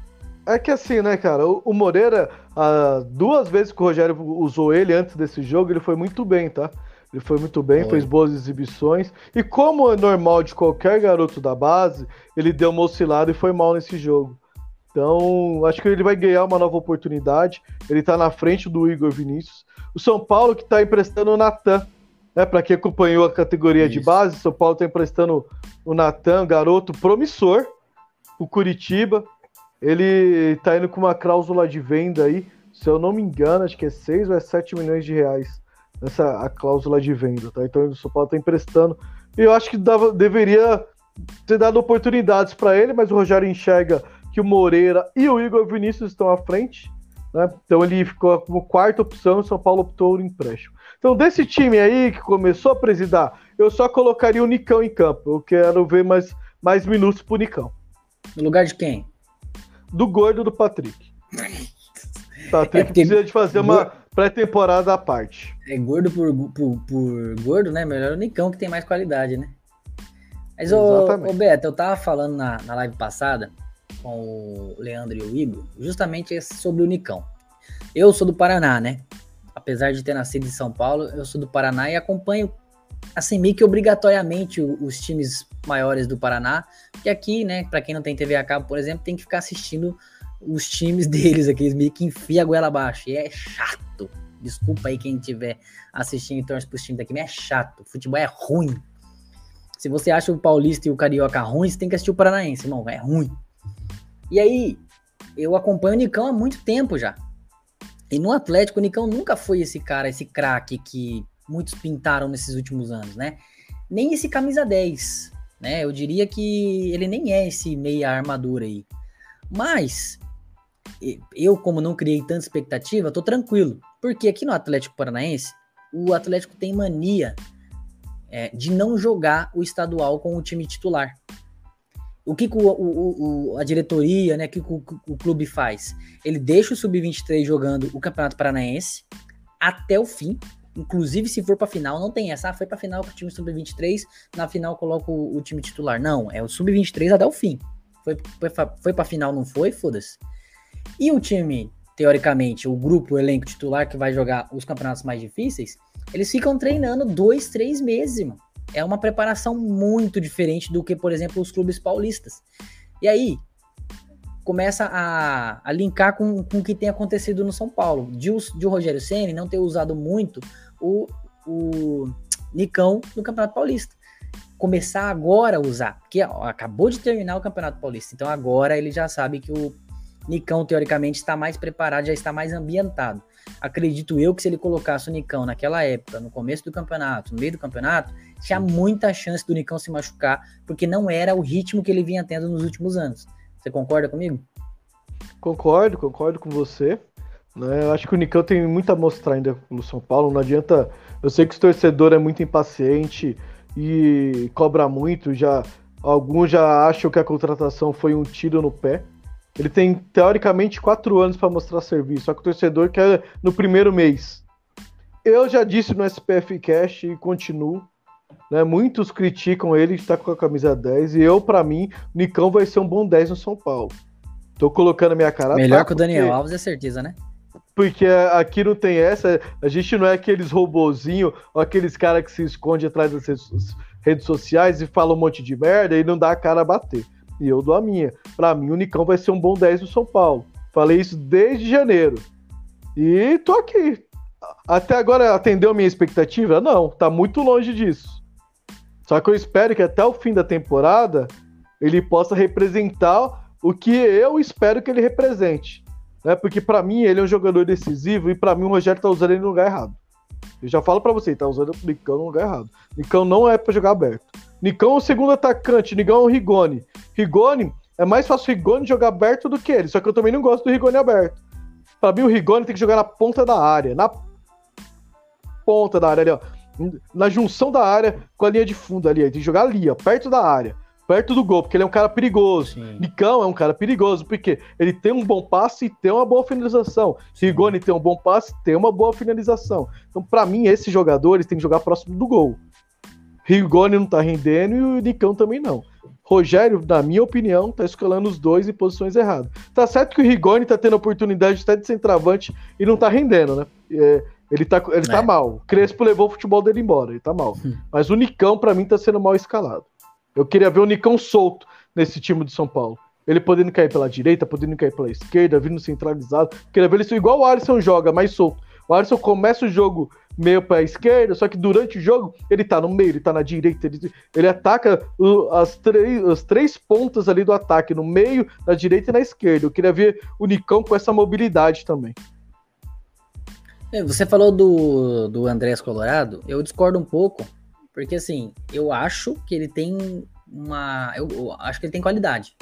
É que assim, né, cara? O, Moreira, ah, duas vezes que o Rogério usou ele antes desse jogo, ele foi muito bem, tá? Ele foi muito bem, foi. fez boas exibições. E como é normal de qualquer garoto da base, ele deu uma oscilada e foi mal nesse jogo. Então, acho que ele vai ganhar uma nova oportunidade. Ele está na frente do Igor Vinícius. O São Paulo que está emprestando o Natan. Né, para quem acompanhou a categoria Isso. de base, o São Paulo está emprestando o Natan, garoto promissor, o Curitiba. Ele está indo com uma cláusula de venda aí, se eu não me engano, acho que é 6 ou é 7 milhões de reais essa a cláusula de venda, tá? Então o São Paulo está emprestando. E eu acho que dava, deveria ter dado oportunidades para ele, mas o Rogério enxerga que o Moreira e o Igor Vinícius estão à frente. Né? Então ele ficou como quarta opção o São Paulo optou no empréstimo. Então, desse time aí que começou a presidar, eu só colocaria o Nicão em campo. Eu quero ver mais, mais minutos pro Nicão. No lugar de quem? Do gordo do Patrick. Patrick é precisa de fazer uma pré-temporada à parte. É gordo por, por, por, gordo, né? Melhor o Nicão que tem mais qualidade, né? Mas, ô, ô Beto, eu tava falando na, na live passada com o Leandro e o Igor, justamente sobre o Nicão. Eu sou do Paraná, né? Apesar de ter nascido em São Paulo, eu sou do Paraná e acompanho, assim, meio que obrigatoriamente os times maiores do Paraná, que aqui, né, para quem não tem TV a cabo, por exemplo, tem que ficar assistindo os times (laughs) deles aqui, eles meio que enfia a goela abaixo, e é chato. Desculpa aí quem estiver assistindo e torce pros times daqui, mas é chato, futebol é ruim. Se você acha o Paulista e o Carioca ruim, você tem que assistir o Paranaense, irmão, é ruim. E aí, eu acompanho o Nicão há muito tempo já. E no Atlético, o Nicão nunca foi esse cara, esse craque que muitos pintaram nesses últimos anos, né? Nem esse camisa 10, né? Eu diria que ele nem é esse meia armadura aí. Mas eu, como não criei tanta expectativa, tô tranquilo. Porque aqui no Atlético Paranaense, o Atlético tem mania é, de não jogar o estadual com o time titular. O que, o, o, o, a diretoria, né, que o, o clube faz? Ele deixa o sub-23 jogando o Campeonato Paranaense até o fim. Inclusive, se for para final, não tem essa. Ah, foi para final com o time sub-23, na final coloca o, time titular. Não, é o sub-23 até o fim. Foi, foi, foi para final, não foi? Foda-se. E o time, teoricamente, o grupo, o elenco titular que vai jogar os campeonatos mais difíceis, eles ficam treinando dois, três meses, mano é uma preparação muito diferente do que, por exemplo, os clubes paulistas. E aí, começa a, a linkar com, com o que tem acontecido no São Paulo. De, de o Rogério Senna não ter usado muito o, o Nicão no Campeonato Paulista. Começar agora a usar, porque ó, acabou de terminar o Campeonato Paulista, então agora ele já sabe que o Nicão, teoricamente, está mais preparado, já está mais ambientado. Acredito eu que se ele colocasse o Nicão naquela época, no começo do campeonato, no meio do campeonato, tinha muita chance do Nicão se machucar, porque não era o ritmo que ele vinha tendo nos últimos anos. Você concorda comigo? Concordo, concordo com você. Né? Eu acho que o Nicão tem muito a mostrar ainda no São Paulo. Não adianta. Eu sei que o torcedor é muito impaciente e cobra muito. Já alguns já acham que a contratação foi um tiro no pé. Ele tem teoricamente quatro anos para mostrar serviço, só que o torcedor quer no primeiro mês. Eu já disse no SPF Cash e continuo. Né, muitos criticam ele estar com a camisa 10 e eu, para mim, o Nicão vai ser um bom 10 no São Paulo. Tô colocando a minha cara. Melhor tá, que o Daniel porque... Alves, é certeza, né? Porque aqui não tem essa, a gente não é aqueles robozinho ou aqueles caras que se esconde atrás das redes sociais e fala um monte de merda e não dá a cara a bater. E eu dou a minha. Para mim, o Nicão vai ser um bom 10 no São Paulo. Falei isso desde janeiro. E tô aqui. Até agora atendeu minha expectativa? Não, tá muito longe disso. Só que eu espero que até o fim da temporada ele possa representar o que eu espero que ele represente. Né? Porque para mim ele é um jogador decisivo e para mim o Rogério tá usando ele no lugar errado. Eu já falo para você, tá usando o Nicão no lugar errado. Nicão não é para jogar aberto. Nicão é o segundo atacante, Nicão é o Rigoni. Rigoni, é mais fácil o Rigoni jogar aberto do que ele, só que eu também não gosto do Rigoni aberto. Para mim o Rigoni tem que jogar na ponta da área, na ponta da área ali, ó. Na junção da área com a linha de fundo ali, tem que jogar ali, ó, perto da área perto do gol, porque ele é um cara perigoso. Sim. Nicão é um cara perigoso, porque ele tem um bom passe e tem uma boa finalização. Rigoni tem um bom passe tem uma boa finalização. Então, para mim, esses jogadores têm que jogar próximo do gol. Rigoni não tá rendendo e o Nicão também não. Rogério, na minha opinião, tá escalando os dois em posições erradas. Tá certo que o Rigoni tá tendo oportunidade até de centroavante e não tá rendendo, né? É, ele tá, ele tá é. tá mal. O Crespo levou o futebol dele embora, ele tá mal. Hum. Mas o Nicão, para mim, tá sendo mal escalado. Eu queria ver o Nicão solto nesse time de São Paulo. Ele podendo cair pela direita, podendo cair pela esquerda, vindo centralizado. Queria ver ele igual o Alisson joga, mais solto. O Alisson começa o jogo meio para a esquerda, só que durante o jogo ele tá no meio, ele tá na direita, ele, ele ataca o, as, três, as três pontas ali do ataque, no meio, na direita e na esquerda. Eu queria ver o Nicão com essa mobilidade também. É, você falou do, do Andrés Colorado, eu discordo um pouco, porque assim, eu acho que ele tem uma. Eu, eu, acho que ele tem qualidade.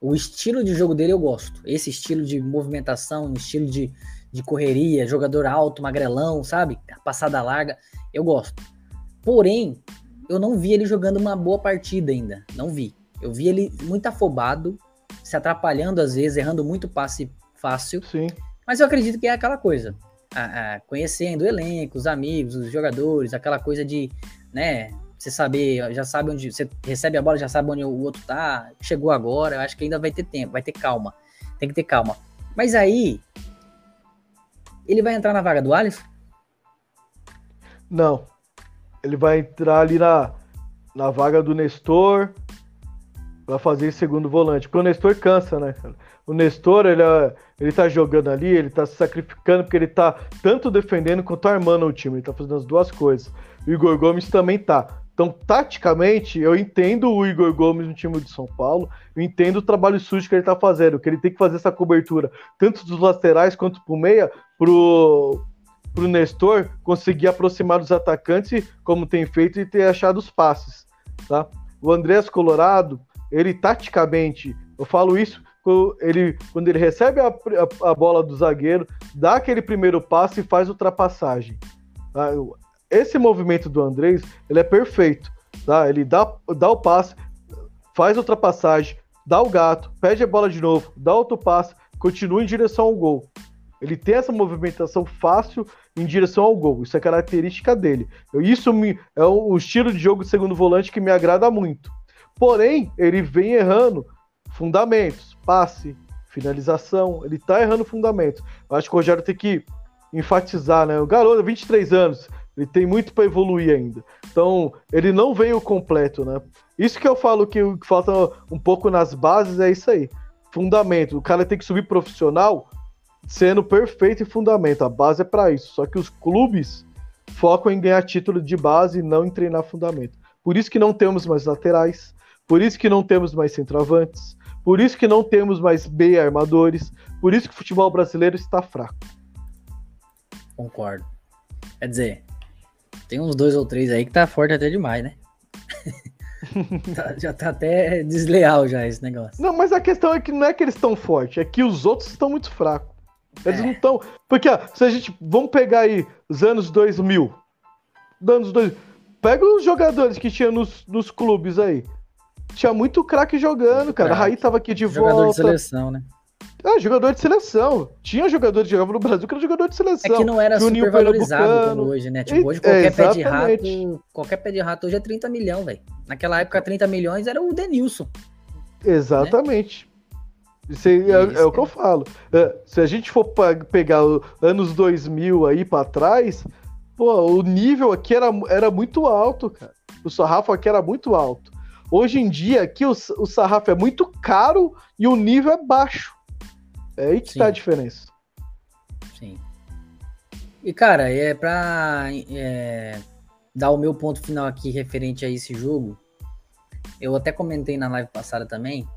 O estilo de jogo dele eu gosto. Esse estilo de movimentação, estilo de, de correria, jogador alto, magrelão, sabe? Passada larga, eu gosto. Porém, eu não vi ele jogando uma boa partida ainda. Não vi. Eu vi ele muito afobado, se atrapalhando às vezes, errando muito passe fácil. Sim. Mas eu acredito que é aquela coisa. A, a, conhecendo o elenco, os amigos, os jogadores, aquela coisa de né? Você saber, já sabe onde você recebe a bola, já sabe onde o outro tá, chegou agora, eu acho que ainda vai ter tempo, vai ter calma. Tem que ter calma. Mas aí ele vai entrar na vaga do Alisson? Não. Ele vai entrar ali na, na vaga do Nestor para fazer segundo volante. Porque o Nestor cansa, né, cara? O Nestor, ele, é, ele tá jogando ali, ele tá se sacrificando, porque ele tá tanto defendendo quanto armando o time. Ele tá fazendo as duas coisas. O Igor Gomes também tá. Então, taticamente, eu entendo o Igor Gomes no time de São Paulo, eu entendo o trabalho sujo que ele tá fazendo, que ele tem que fazer essa cobertura, tanto dos laterais quanto pro meia, pro, pro Nestor conseguir aproximar dos atacantes, como tem feito, e ter achado os passes, tá? O Andrés Colorado, ele taticamente, eu falo isso, ele, quando ele recebe a, a, a bola do zagueiro, dá aquele primeiro passe e faz ultrapassagem. Tá? esse movimento do Andrés, ele é perfeito, tá? Ele dá, dá o passe, faz ultrapassagem, dá o gato, pede a bola de novo, dá outro passe, continua em direção ao gol. Ele tem essa movimentação fácil em direção ao gol. Isso é característica dele. Isso me, é um estilo de jogo de segundo volante que me agrada muito. Porém, ele vem errando fundamentos, passe, finalização. Ele tá errando fundamentos. Eu acho que o Rogério tem que enfatizar, né? O garoto, 23 anos, ele tem muito para evoluir ainda. Então, ele não veio completo, né? Isso que eu falo que falta um pouco nas bases é isso aí. Fundamento. O cara tem que subir profissional sendo perfeito em fundamento. A base é para isso. Só que os clubes focam em ganhar título de base e não em treinar fundamento. Por isso que não temos mais laterais, por isso que não temos mais centroavantes, por isso que não temos mais B armadores, por isso que o futebol brasileiro está fraco. Concordo. Quer dizer, tem uns dois ou três aí que tá forte até demais, né? (laughs) tá, já tá até desleal já esse negócio. Não, mas a questão é que não é que eles estão fortes, é que os outros estão muito fracos. Eles É. não estão. Porque, ó, se a gente. Vamos pegar aí os anos 2000. Os anos 2000. Pega os jogadores que tinha nos, nos clubes aí. Tinha muito craque jogando, cara. A craque. Raí tava aqui de Jogador de volta. seleção, né? Ah, jogador de seleção. Tinha jogador que jogava no Brasil que era jogador de É seleção. que não era Juninho super valorizado como hoje, né? Tipo, hoje É, qualquer pé de rato, qualquer pé de rato hoje é 30 milhões, velho. Naquela época, 30 milhões era o Denilson. Exatamente. Isso aí é, Isso, é o que eu falo. É, se a gente for pegar os anos 2000 aí pra trás, pô, o nível aqui era, era muito alto, cara. O sarrafo aqui era muito alto. Hoje em dia, aqui o, o sarrafo é muito caro e o nível é baixo. É aí que Sim. tá a diferença. Sim. E, cara, é pra é, dar o meu ponto final aqui referente a esse jogo. Eu até comentei na live passada também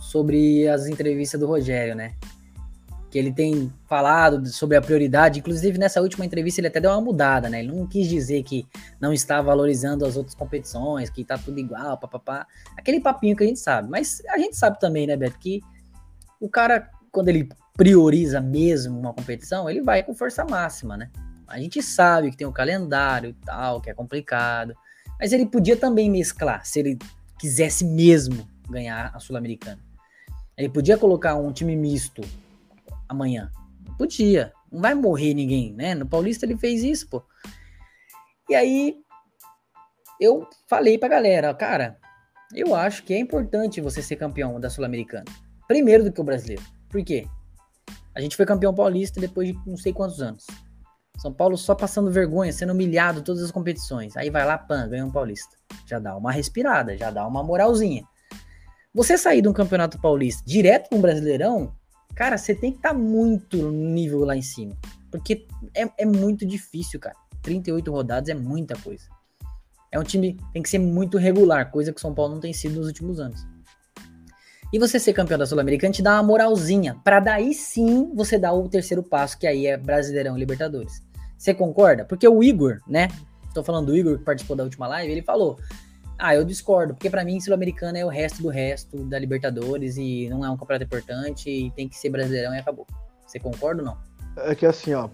sobre as entrevistas do Rogério, né? Que ele tem falado sobre a prioridade. Inclusive, nessa última entrevista, ele até deu uma mudada, né? Ele não quis dizer que não está valorizando as outras competições, que tá tudo igual, papapá. Aquele papinho que a gente sabe. Mas a gente sabe também, né, Beto, que o cara, quando ele prioriza mesmo uma competição, ele vai com força máxima, né? A gente sabe que tem um calendário e tal, que é complicado. Mas ele podia também mesclar, se ele quisesse mesmo ganhar a Sul-Americana. Ele podia colocar um time misto amanhã. Podia. Não vai morrer ninguém, né? No Paulista ele fez isso, pô. E aí eu falei pra galera, cara, eu acho que é importante você ser campeão da Sul-Americana. Primeiro do que o brasileiro. Por quê? A gente foi campeão paulista depois de não sei quantos anos. São Paulo só passando vergonha, sendo humilhado todas as competições. Aí vai lá, pan, ganha um paulista. Já dá uma respirada, já dá uma moralzinha. Você sair de um campeonato paulista direto para um brasileirão, cara, você tem que estar muito no nível lá em cima. Porque é, é muito difícil, cara. 38 rodadas é muita coisa. É um time tem que ser muito regular, coisa que o São Paulo não tem sido nos últimos anos. E você ser campeão da Sul-Americana te dá uma moralzinha, para daí sim você dar o terceiro passo, que aí é Brasileirão e Libertadores. Você concorda? Porque o Igor, né? Tô falando do Igor que participou da última live, ele falou: "Ah, eu discordo, porque para mim Sul-Americana é o resto do resto da Libertadores e não é um campeonato importante e tem que ser Brasileirão e acabou". Você concorda ou não? É que assim, ó,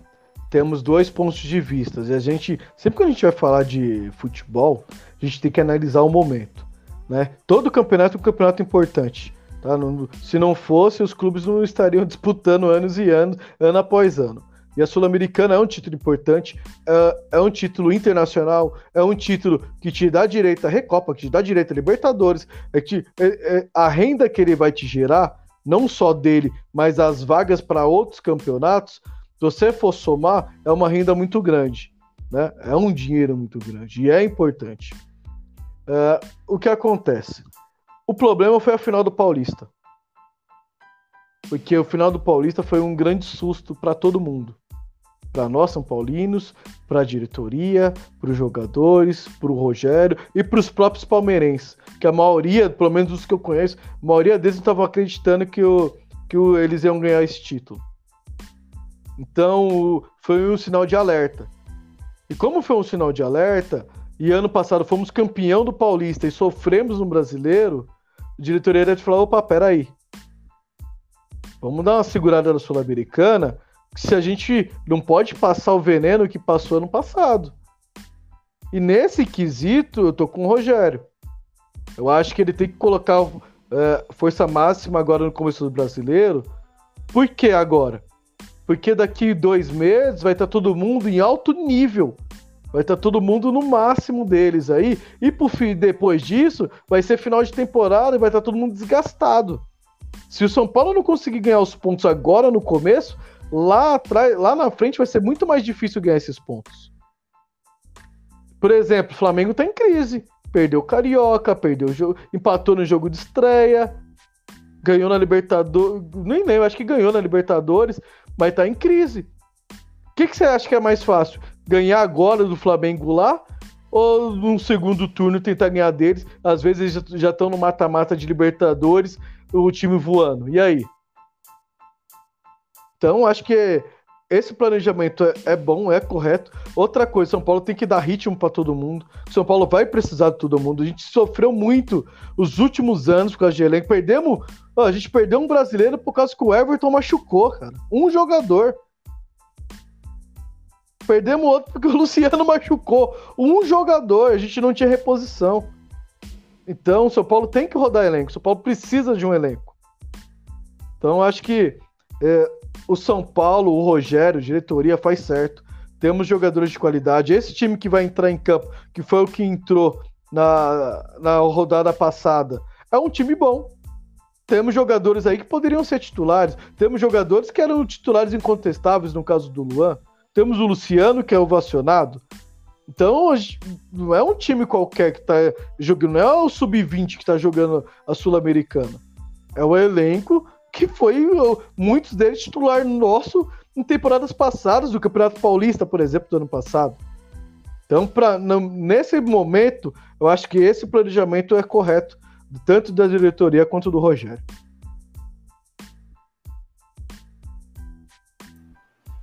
temos dois pontos de vista. E a gente, sempre que a gente vai falar de futebol, a gente tem que analisar o momento, né? Todo campeonato é um campeonato importante, tá? Não- se não fosse, os clubes não estariam (laughs) disputando anos e anos, ano após ano. E a Sul-Americana é um título importante, é, é um título internacional, é um título que te dá direito à Recopa, que te dá direito a Libertadores, é que é- é- a renda que ele vai te gerar, não só dele, mas as vagas para outros campeonatos, se você for somar, é uma renda muito grande. Né? É um dinheiro muito grande e é importante. É, o que acontece? O problema foi a final do Paulista. Porque o final do Paulista foi um grande susto para todo mundo. Para nós, São Paulinos, para a diretoria, para os jogadores, para o Rogério e para os próprios palmeirenses. Que a maioria, pelo menos os que eu conheço, a maioria deles não estavam acreditando que, o, que o, eles iam ganhar esse título. Então, foi um sinal de alerta. E como foi um sinal de alerta, e ano passado fomos campeão do Paulista e sofremos no brasileiro, a diretoria deve falar: opa, peraí. Vamos dar uma segurada na Sul-Americana, se a gente não pode passar o veneno que passou ano passado. E nesse quesito, eu tô com o Rogério. Eu acho que ele tem que colocar é, força máxima agora no começo do brasileiro. Por que agora? Porque daqui dois meses vai estar todo mundo em alto nível. Vai estar todo mundo no máximo deles aí. E por fim, depois disso, vai ser final de temporada e vai estar todo mundo desgastado. Se o São Paulo não conseguir ganhar os pontos agora no começo, lá atrás, lá na frente vai ser muito mais difícil ganhar esses pontos. Por exemplo, o Flamengo tá em crise. Perdeu o Carioca, perdeu o jogo, empatou no jogo de estreia, ganhou na Libertadores, nem lembro, acho que ganhou na Libertadores, mas tá em crise. O que, que você acha que é mais fácil? Ganhar agora do Flamengo lá? Ou num segundo turno tentar ganhar deles? Às vezes eles já estão no mata-mata de Libertadores, o time voando. E aí? Então, acho que esse planejamento é, é, bom, é correto. Outra coisa, São Paulo tem que dar ritmo para todo mundo. São Paulo vai precisar de todo mundo. A gente sofreu muito os últimos anos por causa de elenco. Perdemos, ó, a gente perdeu um brasileiro por causa que o Everton machucou, cara. Um jogador. Perdemos outro porque o (laughs) Luciano machucou. Um jogador, a gente não tinha reposição. Então, São Paulo tem que rodar elenco. São Paulo precisa de um elenco. Então, acho que é, o São Paulo, o Rogério, diretoria faz certo. Temos jogadores de qualidade. Esse time que vai entrar em campo, que foi o que entrou na, na rodada passada, é um time bom. Temos jogadores aí que poderiam ser titulares. Temos jogadores que eram titulares incontestáveis, no caso do Luan. Temos o Luciano, que é ovacionado. Então, não é um time qualquer que está jogando, não é o Sub-20 que está jogando a Sul-Americana. É o elenco que foi muitos deles titular nosso em temporadas passadas, do Campeonato Paulista, por exemplo, do ano passado. Então, pra, não, nesse momento, eu acho que esse planejamento é correto, tanto da diretoria quanto do Rogério.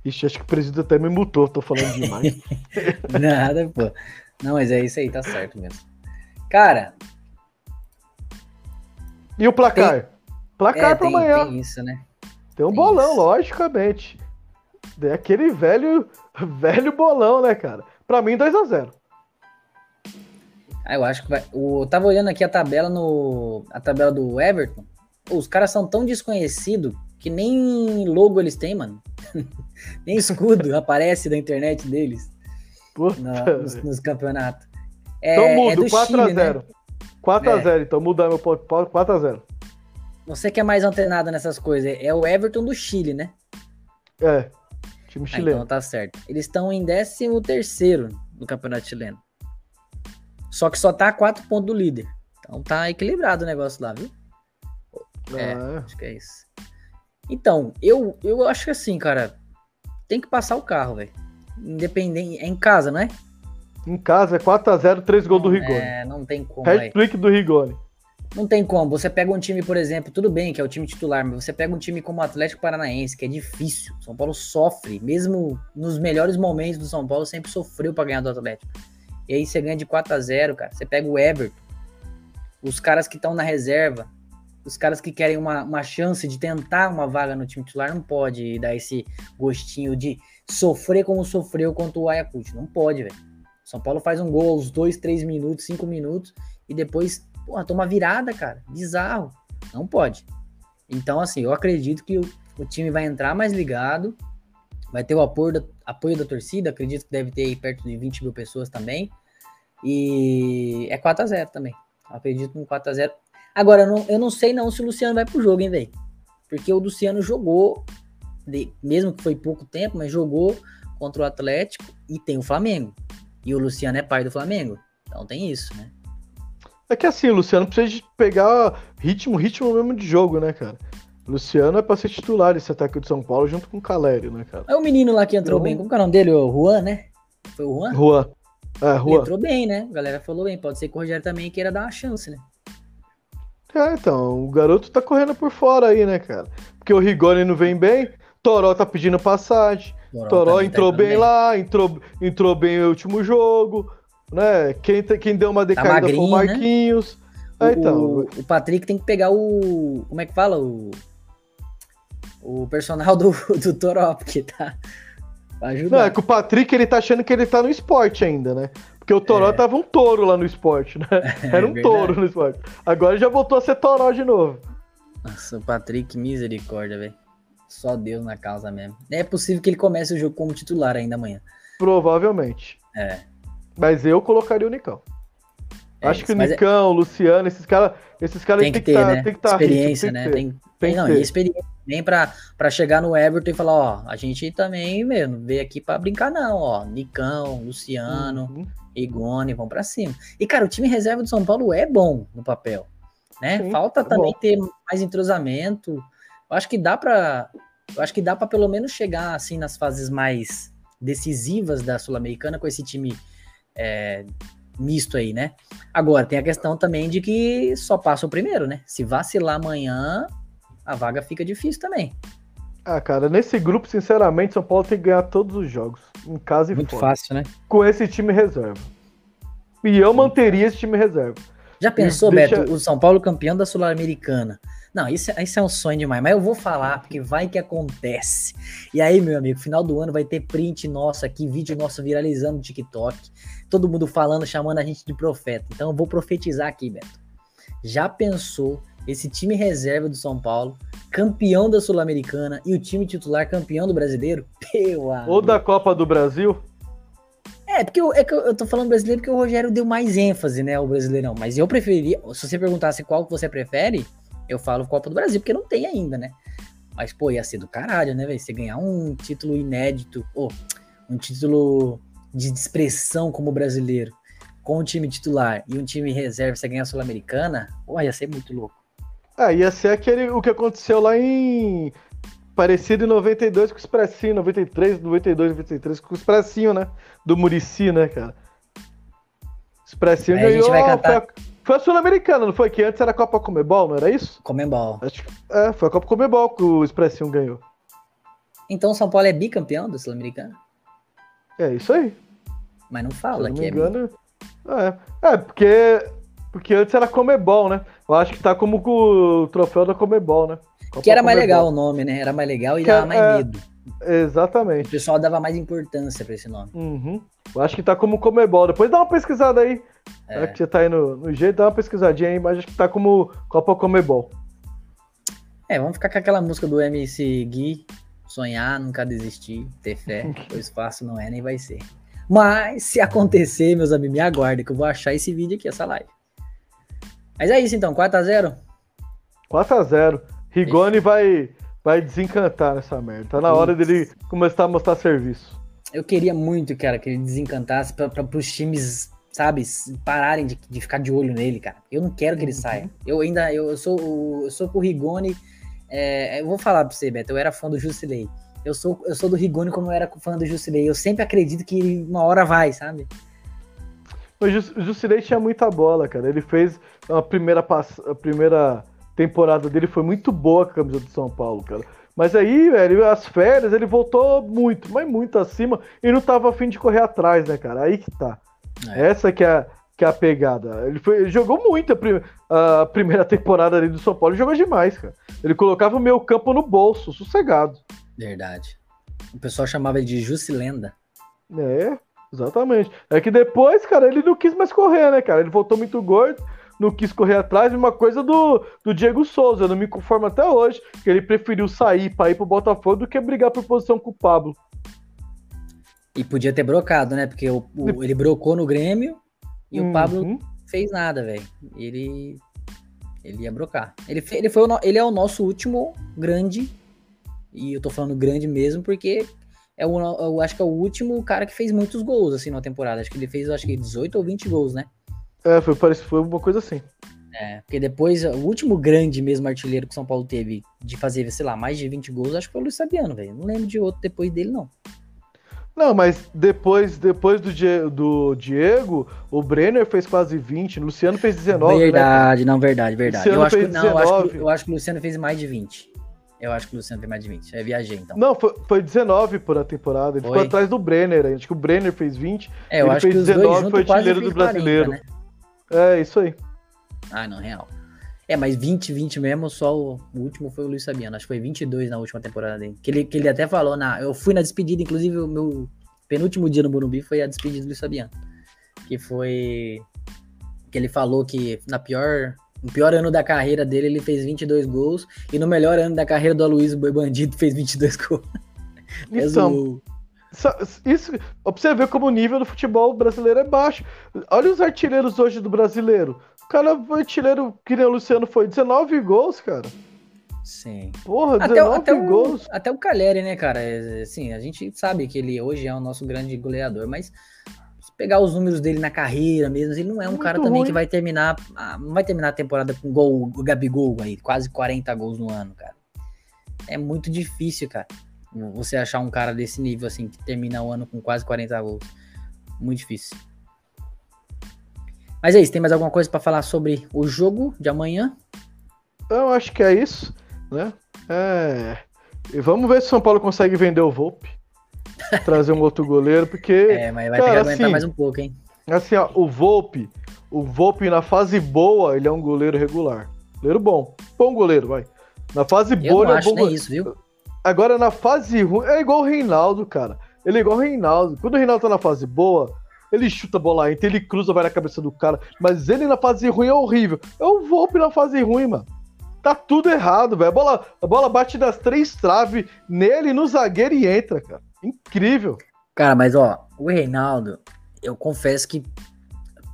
Ixi, acho que o presidente até me mutou, tô falando demais. (laughs) Nada, pô. Não, mas é isso aí, tá certo mesmo. Cara. E o placar? Tem... Placar é, para amanhã. Tem isso, né? Tem um tem bolão, isso. logicamente. É aquele velho, (laughs) velho bolão, né, cara? Para mim, 2 a 0 ah, eu acho que vai. O, eu tava olhando aqui a tabela no. A tabela do Everton. Os caras são tão desconhecidos que nem logo eles têm, mano. (laughs) nem escudo (laughs) aparece na internet deles. Na, nos, nos, campeonatos. É, então muda, é 4x0. Né? 4x0, é. então muda meu ponto. 4x0. Você que é mais antenado nessas coisas, é o Everton do Chile, né? É, time ah, chileno. então tá certo. Eles estão em 13 terceiro no campeonato chileno. Só que só tá a 4 pontos do líder. Então tá equilibrado o negócio lá, viu? É, ah. acho que é isso. Então, eu, eu acho que assim, cara, tem que passar o carro, velho. Independente. É em casa, não é? Em casa, é 4x0, 3 gols do Rigoni. É, não tem como. Hat-trick do Rigoni. Não tem como. Você pega um time, por exemplo, tudo bem que é o time titular, mas você pega um time como o Atlético Paranaense, que é difícil. São Paulo sofre, mesmo nos melhores momentos do São Paulo, sempre sofreu para ganhar do Atlético. E aí você ganha de 4 a 0 cara. Você pega o Everton, os caras que estão na reserva, os caras que querem uma, uma chance de tentar uma vaga no time titular, não pode dar esse gostinho de sofrer como sofreu contra o Ayacucho. Não pode, velho. São Paulo faz um gol aos 2, 3 minutos, 5 minutos e depois Porra, toma virada, cara. Bizarro. Não pode. Então, assim, eu acredito que o, o time vai entrar mais ligado. Vai ter o apoio da, apoio da torcida. Acredito que deve ter aí perto de 20 mil pessoas também. E é 4x0 também. Acredito no 4x0. Agora, eu não, eu não sei não se o Luciano vai pro jogo, hein, velho? Porque o Luciano jogou, de, mesmo que foi pouco tempo, mas jogou contra o Atlético e tem o Flamengo. E o Luciano é pai do Flamengo. Então tem isso, né? É que assim, o Luciano precisa de pegar ritmo, ritmo mesmo de jogo, né, cara? O Luciano é pra ser titular esse ataque de São Paulo junto com o Calério, né, cara? É o menino lá que entrou bem. Como que é o nome dele? O Juan, né? Foi o Juan? Juan. É, Juan. Ele entrou bem, né? A galera falou bem. Pode ser que o Rogério também queira dar uma chance, né? É, então, o garoto tá correndo por fora aí, né, cara? Porque o Rigoni não vem bem, Toró tá pedindo passagem, Toró, Toró entrou bem, bem, lá, entrou, entrou bem no último jogo, né? Quem, quem deu uma tá decaída tá foi o né? Marquinhos. Né? então. O, o, Patrick tem que pegar o. Como é que fala? O, o personal do, (laughs) do Toró, porque tá. Não, é que o Patrick ele tá achando que ele tá no esporte ainda, né? Porque o Toró é. tava um touro lá no esporte, né? (laughs) Era um é touro no esporte. Agora já voltou a ser Toró de novo. Nossa, o Patrick, misericórdia, velho. Só Deus na causa mesmo. É possível que ele comece o jogo como titular ainda amanhã. Provavelmente. É. Mas eu colocaria o Nicão. É Acho que o é Nicão, o Luciano, esses caras esses cara tem que, ter, tá, né? Tem que tá experiência, né? Tem, tem, não, e experiência nem pra, pra chegar no Everton e falar, ó, a gente também, mesmo, veio aqui pra brincar não, ó, Nicão, Luciano, uhum. Igone, vão pra cima. E, cara, o time reserva do São Paulo é bom no papel, né? Sim, Falta é também bom. ter mais entrosamento. Eu acho que dá pra, eu acho que dá pra pelo menos chegar, assim, nas fases mais decisivas da Sul-Americana com esse time é, misto aí, né? Agora, tem a questão também de que só passa o primeiro, né? Se vacilar amanhã, a vaga fica difícil também. Ah, cara, nesse grupo, sinceramente, São Paulo tem que ganhar todos os jogos. Em casa e Muito fora. fácil, né? Com esse time reserva. E eu manteria esse time reserva. Já pensou, deixa- Beto, o São Paulo campeão da Sul-Americana? Não, isso, é- isso é um sonho demais, mas eu vou falar, porque vai que acontece. E aí, meu amigo, final do ano vai ter print nosso aqui, vídeo nosso viralizando no TikTok, todo mundo falando, chamando a gente de profeta. Então eu vou profetizar aqui, Beto. Já pensou esse time reserva do São Paulo, campeão da Sul-Americana e o time titular campeão do brasileiro? Meu Ou da Copa do Brasil. É, porque eu, é que eu, eu tô falando brasileiro porque o Rogério deu mais ênfase, né, ao brasileirão. Mas eu preferia, se você perguntasse qual que você prefere, eu falo Copa do Brasil, porque não tem ainda, né? Mas, pô, ia ser do caralho, né, velho? Você ganhar um título inédito, ou um título de expressão como brasileiro, com o time titular e um time reserva, você ganhar a Sul-Americana, pô, ia ser muito louco. Ah, ia ser aquele, o que aconteceu lá em. Parecido em 92 com o Expressinho, 93, 92, 93 com o Expressinho, né? Do Murici, né, cara? Expressinho Aí a gente ganhou. vai a- cantar- Foi, a, foi a Sul-Americana, não foi? Que antes era a Copa Comebol, não era isso? Comembol. Acho é, foi a Copa Comebol que o Expressinho ganhou. Então o São Paulo é bicampeão da Sul-Americana? É isso aí. Mas não fala não que me é engano. É, é porque, porque antes era Comebol, né? Eu acho que tá como com o troféu da Comebol, né? Copa Que era mais Comebol. legal o nome, né? Era mais legal e Que dava é- mais é. medo. O Exatamente. pessoal dava mais importância pra esse nome. Uhum. Eu acho que tá como Comebol. Depois dá uma pesquisada aí. É. Que você tá aí no, no jeito, dá uma pesquisadinha aí, mas acho que tá como Copa Comebol. É, vamos ficar com aquela música do MC Gui, sonhar, nunca desistir, ter fé, (laughs) pois fácil não é nem vai ser. Mas se acontecer, meus amigos, me aguardem que eu vou achar esse vídeo aqui, essa live. Mas é isso então, 4x0. 4x0. Rigoni vai, vai desencantar nessa merda. Tá na hora dele começar a mostrar serviço. Eu queria muito, cara, que ele desencantasse pra, pros times, sabe, pararem de, de ficar de olho nele, cara. Eu não quero que ele saia. Eu ainda, eu, eu sou o- eu sou pro Rigoni, é, eu vou falar pra você, Beto, eu era fã do Jusilei. Eu sou, eu sou do Rigoni como eu era fã do Jusilei. Eu sempre acredito que uma hora vai, sabe? O Jus- o Jusilei tinha muita bola, cara. Ele fez a primeira, pass- a primeira temporada dele foi muito boa com a camisa do São Paulo, cara. Mas aí, velho, as férias, ele voltou muito, mas muito acima e não tava afim de correr atrás, né, cara? Aí que tá. É. Essa que é, a- que é a pegada. Ele, foi- ele jogou muito a, prim- a primeira (laughs) temporada ali do São Paulo. Ele jogou demais, cara. Ele colocava o meu campo no bolso, sossegado. Verdade. O pessoal chamava ele de Jusilenda. É, exatamente. É que depois, cara, ele não quis mais correr, né, cara? Ele voltou muito gordo, não quis correr atrás. Uma coisa do, do Diego Souza, eu não me conformo até hoje, que ele preferiu sair pra ir pro Botafogo do que brigar por posição com o Pablo. E podia ter brocado, né? Porque o, o- ele brocou no Grêmio e o Pablo Uhum. fez nada, velho. Ele ele ia brocar. Ele, ele, foi o ele é o nosso último grande, e eu tô falando grande mesmo porque é o, eu acho que é o último cara que fez muitos gols assim na temporada. Acho que ele fez acho que 18 ou 20 gols, né? É, foi, parece, foi uma coisa assim. É, porque depois o último grande mesmo artilheiro que o São Paulo teve de fazer, sei lá, mais de 20 gols, acho que foi o Luiz Fabiano, velho. Não lembro de outro depois dele não. Não, mas depois, depois do, Die- do Diego, o Brenner fez quase 20, o Luciano fez 19, né? verdade, não, verdade, verdade. Eu acho, que, não, eu, acho que, 19. eu acho que o Luciano fez mais de 20. Eu acho que o Luciano fez mais de 20. Eu viajei, então. Não, foi, foi 19 por a temporada. Ele Foi? ficou atrás do Brenner. Acho que o Brenner fez 20. É, eu ele acho que fez os dois 19, juntos foi artilheiro do brasileiro. 40, né? É, isso aí. Ah, não, real. É, mas 20, 20 mesmo, só o, o último foi o Luiz Fabiano. Acho que foi 22 na última temporada dele. Que ele, que ele até falou, na, eu fui na despedida, inclusive o meu penúltimo dia no Morumbi foi a despedida do Luiz Fabiano. Que foi... Que ele falou que na pior... No pior ano da carreira dele, ele fez 22 gols. E no melhor ano da carreira do Aloysio Boi Bandido, (laughs) fez 22 gols. Então, o- Isso, ó, pra você ver como o nível do futebol brasileiro é baixo. Olha os artilheiros hoje do brasileiro. O cara, o artilheiro que nem o Luciano foi, 19 gols, cara. Sim. Porra, Até, 19 o- até, o, gols. até o Caleri, né, cara? É, Assim, a gente sabe que ele hoje é o nosso grande goleador, mas pegar os números dele na carreira mesmo, ele não é um Muito cara também ruim. que vai terminar. ah, Não vai terminar a temporada com gol, o Gabigol aí, quase 40 gols no ano, cara. É muito difícil, cara. Você achar um cara desse nível, assim, que termina o ano com quase 40 gols. Muito difícil. Mas é isso, tem mais alguma coisa pra falar sobre o jogo de amanhã? Eu acho que é isso, né? É. E vamos ver se o São Paulo consegue vender o Volpe. Trazer um outro goleiro, porque. (laughs) É, mas vai ter que cara, aguentar assim, mais um pouco, hein? Assim, ó, o Volpe, o Volpe na fase boa, ele é um goleiro regular. Goleiro bom. Bom goleiro, vai. Na fase Eu boa, não ele é acho bom nem goleiro. isso, viu? Agora, na fase ruim, é igual o Reinaldo, cara. Ele é igual o Reinaldo. Quando o Reinaldo tá na fase boa, ele chuta a bola entra, ele cruza, vai na cabeça do cara. Mas ele na fase ruim é horrível. É o Volpe na fase ruim, mano. Tá tudo errado, velho. A bola, a bola bate das três traves nele, no zagueiro e entra, cara. Incrível. Cara, mas ó, o Reinaldo, eu confesso que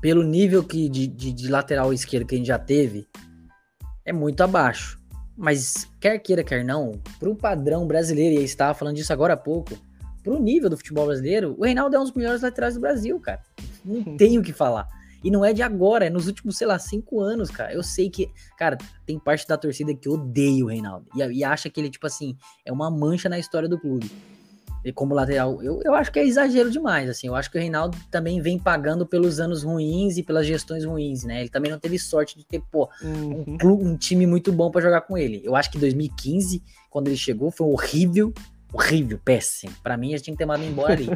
pelo nível que de, de, de lateral esquerdo que a gente já teve, é muito abaixo. Mas quer queira, quer não, pro padrão brasileiro, e aí estava falando disso agora há pouco, pro nível do futebol brasileiro, o Reinaldo é um dos melhores laterais do Brasil, cara. Não (laughs) tenho o que falar. E não é de agora, é nos últimos, sei lá, cinco anos, cara. Eu sei que, cara, tem parte da torcida que odeia o Reinaldo. E, e acha que ele, tipo assim, é uma mancha na história do clube. E como lateral, eu, eu acho que é exagero demais, assim. Eu acho que o Reinaldo também vem pagando pelos anos ruins e pelas gestões ruins, né? Ele também não teve sorte de ter, pô, um, clube, um time muito bom pra jogar com ele. Eu acho que 2015, quando ele chegou, foi horrível, horrível, péssimo. Pra mim, a gente tinha que ter mandado embora ali.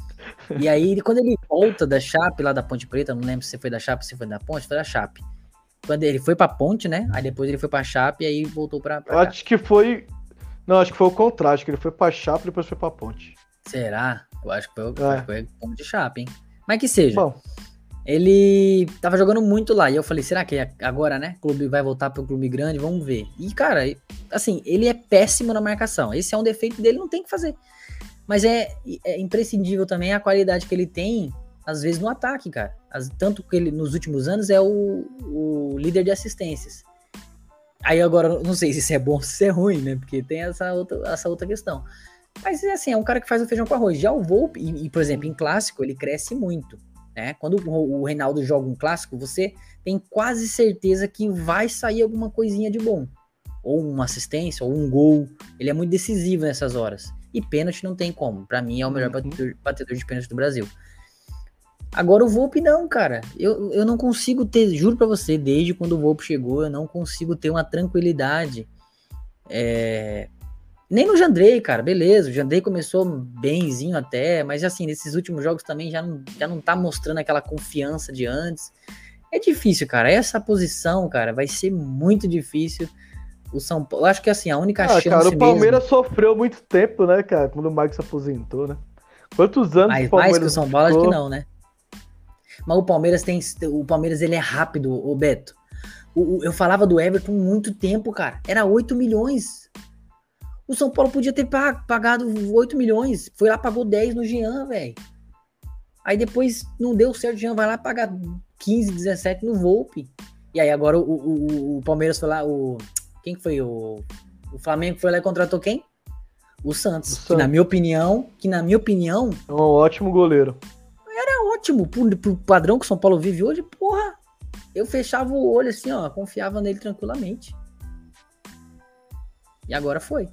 (laughs) e aí, quando ele volta da Chape, lá da Ponte Preta, não lembro se foi da Chape, se foi da Ponte, foi da Chape. Quando ele foi pra Ponte, né? Aí depois ele foi pra Chape e aí voltou pra, pra acho que foi. Não, acho que foi o contrário. Acho que ele foi pra Chape e depois foi pra Ponte. Será? Eu acho que foi, É. foi Ponte Chape, hein? Mas que seja. Bom, Ele tava jogando muito lá. E eu falei, será que agora, né? O clube vai voltar pro clube grande? Vamos ver. E, cara, assim, ele é péssimo na marcação. Esse é um defeito dele, não tem o que fazer. Mas é, é imprescindível também a qualidade que ele tem, às vezes, no ataque, cara. As- tanto que ele, nos últimos anos, é o, o líder de assistências. Aí agora, não sei se isso é bom ou se é ruim, né? Porque tem essa outra, essa outra questão. Mas é assim, é um cara que faz o feijão com arroz. Já o Volpe, e, e, por exemplo, em clássico, ele cresce muito. Né? Quando o, o Reinaldo joga um clássico, você tem quase certeza que vai sair alguma coisinha de bom. Ou uma assistência, ou um gol. Ele é muito decisivo nessas horas. E pênalti não tem como. Pra mim é o melhor Uhum. batedor, batedor de pênalti do Brasil. Agora o Volpe não, cara. Eu, eu não consigo ter, juro pra você, desde quando o Volpe chegou, eu não consigo ter uma tranquilidade. É, nem no Jandrei, cara, beleza. O Jandrei começou bemzinho até, mas assim, nesses últimos jogos também já não, já não tá mostrando aquela confiança de antes. É difícil, cara. Essa posição, cara, vai ser muito difícil. O São Paulo, eu acho que assim, a única ah, chance cara, o Palmeiras mesmo, sofreu muito tempo, né, cara? Quando o Marcos se aposentou, né? Quantos anos mais, o Palmeiras mais que o São Paulo, acho que ficou? não, né? Mas o Palmeiras tem. O Palmeiras ele é rápido, o Beto. O- o- eu falava do Everton muito tempo, cara. Era 8 milhões. O São Paulo podia ter pa- pagado 8 milhões. Foi lá, pagou 10 no Jean, velho. Aí depois não deu certo, o Jean vai lá pagar 15, 17 no Volpe. E aí agora o, o- o- Palmeiras foi lá, o. Quem que foi? O, o Flamengo foi lá e contratou quem? O Santos. O Que Santos. na minha opinião, que na minha opinião, É um ótimo goleiro. Ótimo. Pro, pro padrão que o São Paulo vive hoje, porra. Eu fechava o olho assim, ó, confiava nele tranquilamente. E agora foi.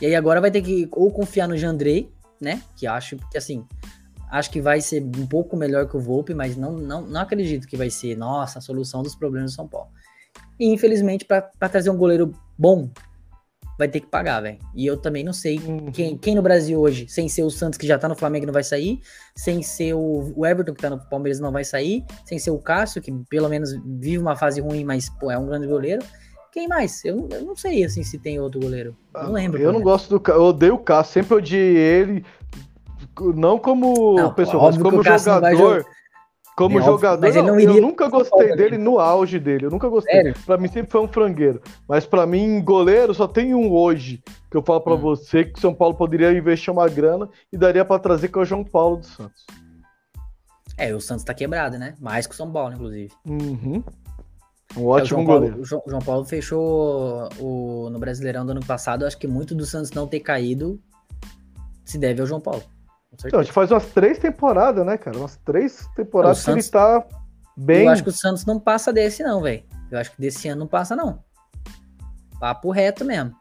E aí agora vai ter que ou confiar no Jandrei, né? Que acho que assim, acho que vai ser um pouco melhor que o Volpe, mas não, não, não acredito que vai ser, nossa, a solução dos problemas do São Paulo. E infelizmente, pra trazer um goleiro bom, vai ter que pagar, velho. E eu também não sei Uhum. quem, quem no Brasil hoje, sem ser o Santos que já tá no Flamengo não vai sair, sem ser o, o Everton que tá no Palmeiras não vai sair, sem ser o Cássio, que pelo menos vive uma fase ruim, mas pô, é um grande goleiro. Quem mais? Eu, eu não sei assim se tem outro goleiro. Não lembro. Eu não exemplo. gosto do Cássio. Eu odeio o Cássio. Sempre odiei ele. Não como Não, pessoa, mas como jogador. Como É jogador, mas ele não, não iria eu nunca gostei dele também. no auge dele. Eu nunca gostei. Sério? Pra mim sempre foi um frangueiro. Mas pra mim, goleiro, só tem um hoje. Que eu falo pra Hum. você que o São Paulo poderia investir uma grana e daria pra trazer, que é o João Paulo dos Santos. É, o Santos tá quebrado, né? Mais que o São Paulo, inclusive. Uhum. Um É, o ótimo João Paulo, goleiro. o João, o João Paulo fechou o, no Brasileirão do ano passado. Eu acho que muito do Santos não ter caído se deve ao João Paulo. Então, a gente faz umas três temporadas, né, cara? Umas três temporadas o que ele Santos- tá bem. Eu acho que o Santos não passa desse, não, velho. Eu acho que desse ano não passa, não. Papo reto mesmo.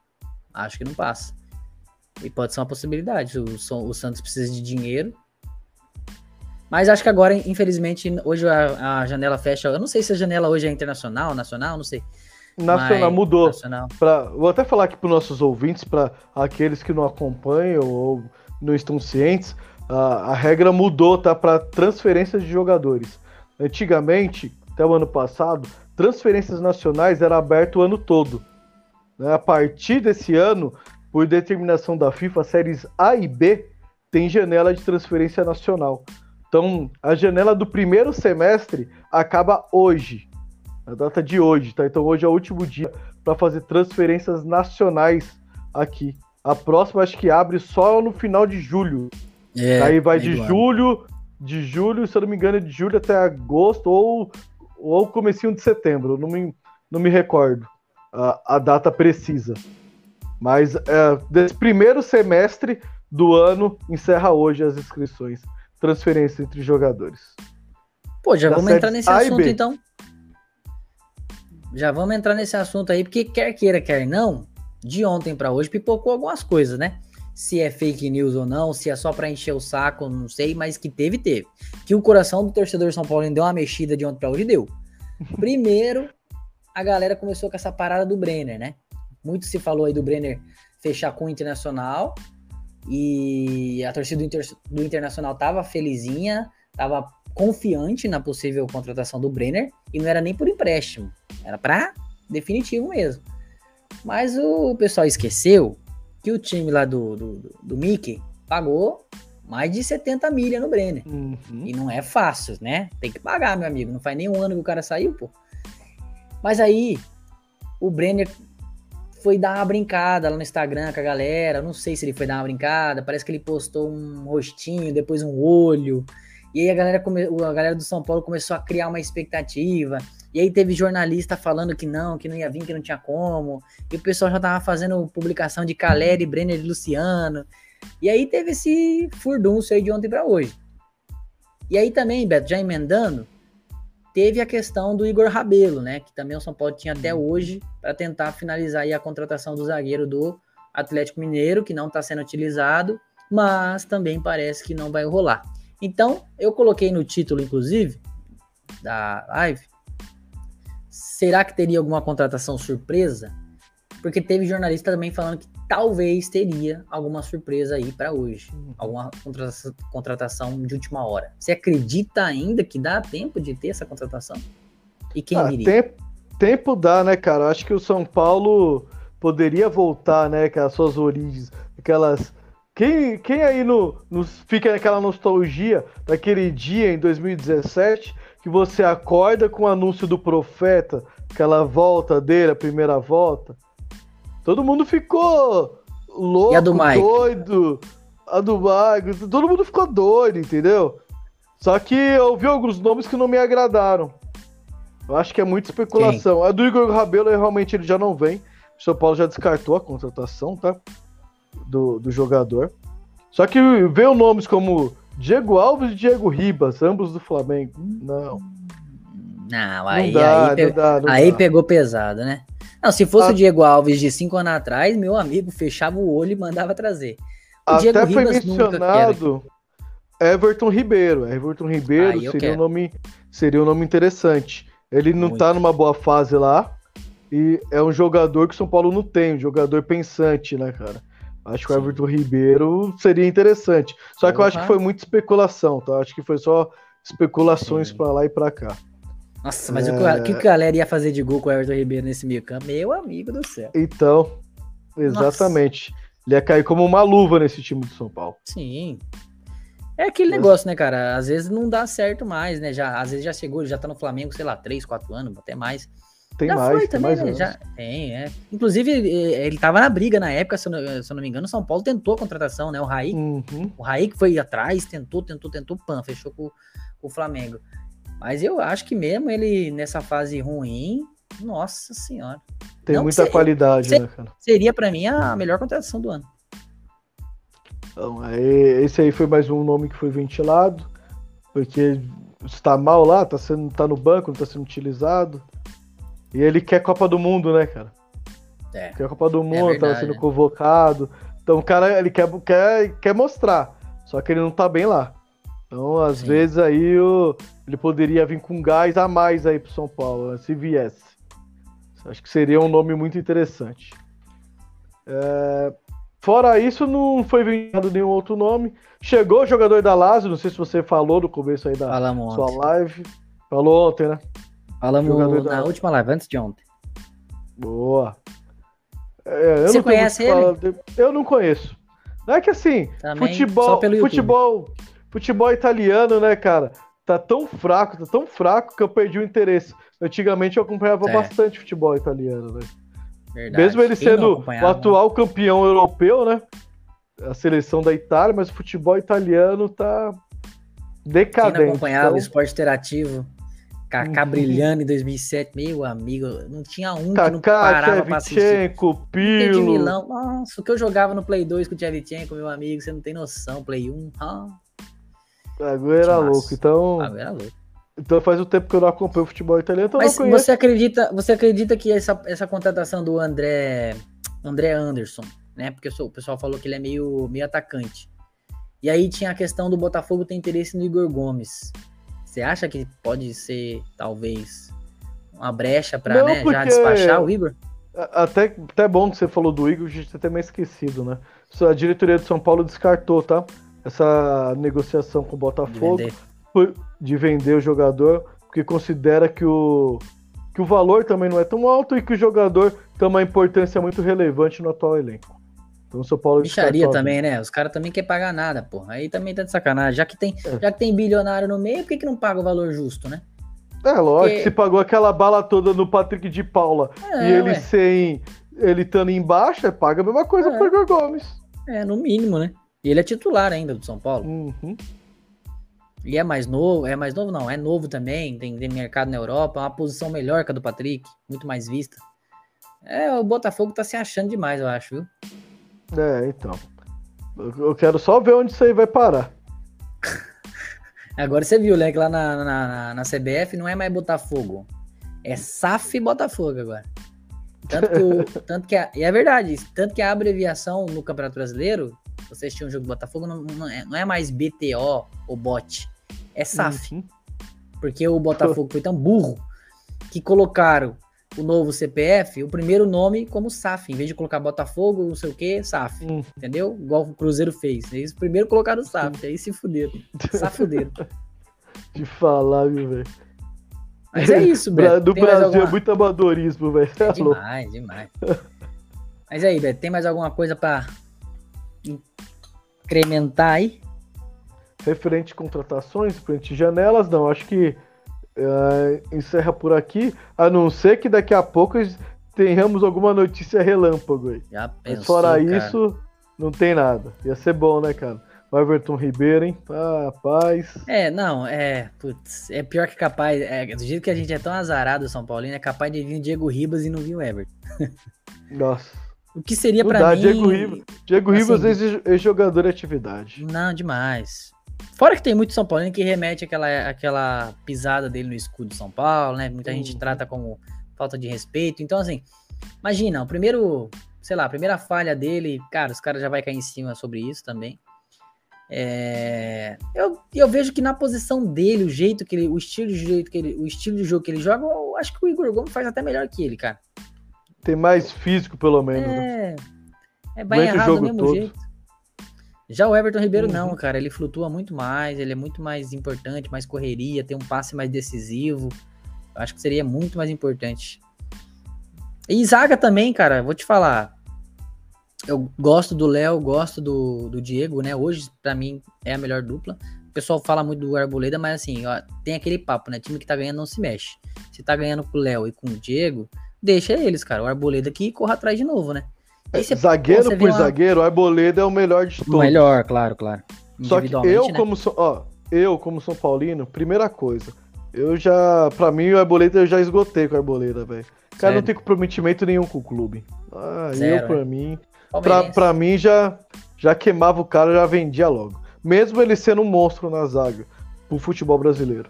Acho que não passa. E pode ser uma possibilidade. O, o Santos precisa de dinheiro. Mas acho que agora, infelizmente, hoje a, a janela fecha. Eu não sei se a janela hoje é internacional, nacional, não sei. Nacional Mas- mudou. Nacional. Pra, vou até falar aqui para nossos ouvintes, para aqueles que não acompanham ou não estão cientes, a, a regra mudou, tá? Para transferências de jogadores. Antigamente, até o ano passado, transferências nacionais era aberto o ano todo. né? A partir desse ano, por determinação da FIFA, séries A e B tem janela de transferência nacional. Então, a janela do primeiro semestre acaba hoje, a data de hoje, tá? Então, hoje é o último dia para fazer transferências nacionais aqui. A próxima acho que abre só no final de julho. É, Aí vai meio de ano. julho, de julho, se eu não me engano, é de julho até agosto ou ou comecinho de setembro, não me, não me recordo a, a data precisa. Mas é, desse primeiro semestre do ano encerra hoje as inscrições, transferência entre jogadores. Pô, já da vamos entrar nesse assunto então. Já vamos entrar nesse assunto aí, porque quer queira, quer não, de ontem pra hoje pipocou algumas coisas, né? Se é fake news ou não, se é só pra encher o saco, não sei, mas que teve, teve. Que o coração do torcedor São Paulo deu uma mexida de ontem pra hoje, deu. (laughs) Primeiro, a galera começou com essa parada do Brenner, né? Muito se falou aí do Brenner fechar com o Internacional e a torcida do, Inter- do Internacional tava felizinha, tava confiante na possível contratação do Brenner e não era nem por empréstimo, era pra definitivo mesmo. Mas o pessoal esqueceu que o time lá do, do, do Mickey pagou mais de 70 milha no Brenner. Uhum. E não é fácil, né? Tem que pagar, meu amigo. Não faz nem um ano que o cara saiu, pô. Mas aí, o Brenner foi dar uma brincada lá no Instagram com a galera. Não sei se ele foi dar uma brincada. Parece que ele postou um rostinho, depois um olho. E aí a galera, come... a galera do São Paulo começou a criar uma expectativa. E aí teve jornalista falando que não, que não ia vir, que não tinha como. E o pessoal já tava fazendo publicação de Caleri, Brenner e Luciano. E aí teve esse furdunço aí de ontem pra hoje. E aí também, Beto, já emendando, teve a questão do Igor Rabelo, né? Que também o São Paulo tinha até hoje para tentar finalizar aí a contratação do zagueiro do Atlético Mineiro, que não está sendo utilizado, mas também parece que não vai rolar. Então, eu coloquei no título, inclusive, da live, será que teria alguma contratação surpresa? Porque teve jornalista também falando que talvez teria alguma surpresa aí para hoje. Alguma contratação, de última hora. Você acredita ainda que dá tempo de ter essa contratação? E quem Ah, viria? tempo, tempo dá, né, cara? Acho que o São Paulo poderia voltar, né, com as suas origens, aquelas. Quem, quem aí no, no- fica naquela nostalgia daquele dia em 2017 que você acorda com o anúncio do profeta, aquela volta dele, a primeira volta? Todo mundo ficou louco, E a do doido. A do Mike, todo mundo ficou doido, entendeu? Só que eu vi alguns nomes que não me agradaram. Eu acho que é muita especulação. A do Igor Rabelo, realmente, ele já não vem. O São Paulo já descartou a contratação, tá? Do, do jogador. Só que veio nomes como Diego Alves e Diego Ribas, ambos do Flamengo. Não, Não, aí, não dá, aí, pe- não dá, não aí pegou pesado, né? Não, se fosse Ah. o Diego Alves de cinco anos atrás, meu amigo fechava o olho e mandava trazer. O Diego Até foi Ribas mencionado Everton Ribeiro. Everton Ribeiro seria um, nome, seria um nome interessante. Ele não Muito. tá numa boa fase lá. E é um jogador que o São Paulo não tem, um jogador pensante, né, cara? Acho que o Sim. Everton Ribeiro seria interessante. Só que eu acho que foi muita especulação, tá? Acho que foi só especulações pra lá e pra cá. Nossa, mas o, É. que, o que a galera ia fazer de gol com o Everton Ribeiro nesse meio campo? Meu amigo do céu. Então, exatamente. Ele ia cair como uma luva nesse time do São Paulo. Sim. É aquele É. negócio, né, cara? Às vezes não dá certo mais, né? Já, às vezes já chegou, já tá no Flamengo, sei lá, 3, 4 anos, até mais. Tem já mais, foi tem também, mais né? Já, tem, é. Inclusive, eh, ele tava na briga na época, se eu não, se eu não me engano, o São Paulo tentou a contratação, né? O Raí, Uhum. o Raí que foi atrás, tentou, tentou, tentou, pan, fechou com, com o Flamengo. Mas eu acho que mesmo ele nessa fase ruim, nossa senhora. Tem Não, muita cê- qualidade, cê- né, cara? Seria pra mim a melhor contratação do ano. Então, aí, esse aí foi mais um nome que foi ventilado, porque está mal lá, tá, sendo, tá no banco, não tá sendo utilizado. E ele quer Copa do Mundo, né, cara? É. Quer Copa do Mundo, verdade, tava sendo né? convocado. Então o cara, ele quer, quer, quer mostrar, só que ele não tá bem lá. Então, às Sim. vezes aí o, ele poderia vir com gás a mais aí pro São Paulo, né, se viesse. Acho que seria um nome muito interessante. É, fora isso, não foi vendido nenhum outro nome. Chegou o jogador da Lazio, não sei se você falou no começo aí da Falamos sua ontem. live. Falou ontem, né? Falamos Jogador na da- última live, antes de ontem. Boa. É, eu Você conhece falar de- Eu não conheço. Não é que assim, Também futebol, futebol, futebol italiano, né, cara? Tá tão fraco, tá tão fraco que eu perdi o interesse. Antigamente eu acompanhava É. bastante futebol italiano, né? Verdade. Mesmo ele Quem sendo o atual campeão europeu, né? A seleção da Itália, mas o futebol italiano tá Quem decadente. não acompanhava Então, o esporte interativo, Kaká brilhando em 2007, meu amigo, não tinha um que não Kaká, parava pra assistir. Inter de. Milão, nossa, o que eu jogava no Play 2 com o Tchevchenko, meu amigo, você não tem noção, Play 1, ah, Agora era Timaço. louco. Então, agora era louco. então faz um tempo que eu não acompanho o futebol italiano, então Mas você acredita, você acredita que essa, essa contratação do André, André Anderson, né? Porque o pessoal falou que ele é meio, meio atacante. E aí tinha a questão do Botafogo ter interesse no Igor Gomes. Você acha que pode ser, talvez, uma brecha para né, já despachar o Igor? Até, até bom que você falou do Igor, a gente até meio esquecido, né? A diretoria de São Paulo descartou, tá? Essa negociação com o De Botafogo vender? foi de vender o jogador, porque considera que o, que o valor também não é tão alto e que o jogador tem uma importância muito relevante no atual elenco. Então o São Paulo Bicharia descartou a também, né? Os caras também querem pagar nada, porra. Aí também tá de sacanagem. Já que tem, É. já que tem bilionário no meio, por que, que não paga o valor justo, né? É, lógico, Porque- se pagou aquela bala toda no Patrick de Paula É, e ele ué. sem. Ele estando embaixo, é, paga a mesma coisa É. pro Igor Gomes. É, no mínimo, né? E ele é titular ainda do São Paulo. Uhum. E é mais novo, é mais novo não, é novo também, tem, tem mercado na Europa, é uma posição melhor que a do Patrick, muito mais vista. É, o Botafogo tá se achando demais, eu acho, viu? É, então. Eu quero só ver onde isso aí vai parar. Agora você viu, né, que lá na, na, na- CBF não é mais Botafogo, é SAF Botafogo agora. Tanto que, (laughs) o, tanto que a, e é verdade, tanto que a abreviação no Campeonato Brasileiro, você assistiu um jogo do Botafogo, não, não é, não é mais BTO ou BOT, é SAF. Uhum. Porque o Botafogo foi tão burro que colocaram o novo CPF, o primeiro nome como SAF, em vez de colocar Botafogo, não sei o que, SAF. Uhum. Entendeu? Igual o Cruzeiro fez. Eles primeiro colocaram o SAF, aí se fuderam. (laughs) Safuderam. De falar, viu, velho? Mas é isso, Beto. Do Tem Brasil alguma- é muito amadorismo, velho. Cê é. Demais, demais. Mas aí, Beto, tem mais alguma coisa pra incrementar aí? Referente a contratações, referente a janelas, não. Acho que é, encerra por aqui. A não ser que daqui a pouco tenhamos alguma notícia relâmpago aí. Já Mas pensou, fora cara? isso, não tem nada. Ia ser bom, né, cara? O Everton Ribeiro, hein? Ah, paz. É, não, é. Putz, é pior que capaz. É, do jeito que a gente é tão azarado, São Paulino, é capaz de vir o Diego Ribas e não vir o Everton. (laughs) Nossa. O que seria dá, mim. Diego Ribas. Diego assim, Ribas, ex- ex-jogador de atividade. Não, demais. Fora que tem muito São Paulino que remete àquela, àquela pisada dele no escudo de São Paulo, né? Muita gente Uhum. trata como falta de respeito. Então, assim, imagina, o primeiro, sei lá, a primeira falha dele, cara, os caras já vai cair em cima sobre isso também. É, eu, eu vejo que na posição dele, o jeito que ele, o estilo de jeito que ele, o estilo de jogo que ele joga, eu acho que o Igor Gomes faz até melhor que ele, cara. Tem mais físico, pelo menos. né? É, é bem Durante o errado do mesmo todo. jeito. Já o Everton Ribeiro Uhum. não, cara, ele flutua muito mais, ele é muito mais importante, mais correria, tem um passe mais decisivo. Eu acho que seria muito mais importante. E zaga também, cara, vou te falar. Eu gosto do Léo, gosto do, do Diego, né? Hoje, pra mim, é a melhor dupla. O pessoal fala muito do Arboleda, mas assim, ó, tem aquele papo, né? Time que tá ganhando não se mexe. Se tá ganhando com o Léo e com o Diego, deixa eles, cara. O Arboleda aqui corra atrás de novo, né? Aí você- pô, zagueiro você por uma- zagueiro, o Arboleda é o melhor de O todos. melhor, claro, claro. Só que eu, né? como sou, ó, eu, como São Paulino, primeira coisa, eu já, pra mim, o Arboleda eu já esgotei com o Arboleda, velho. O cara não tem comprometimento nenhum com o clube. Ah, Zero, eu, pra né? mim, pra, pra mim já, já queimava o cara, já vendia logo. Mesmo ele sendo um monstro na zaga pro futebol brasileiro.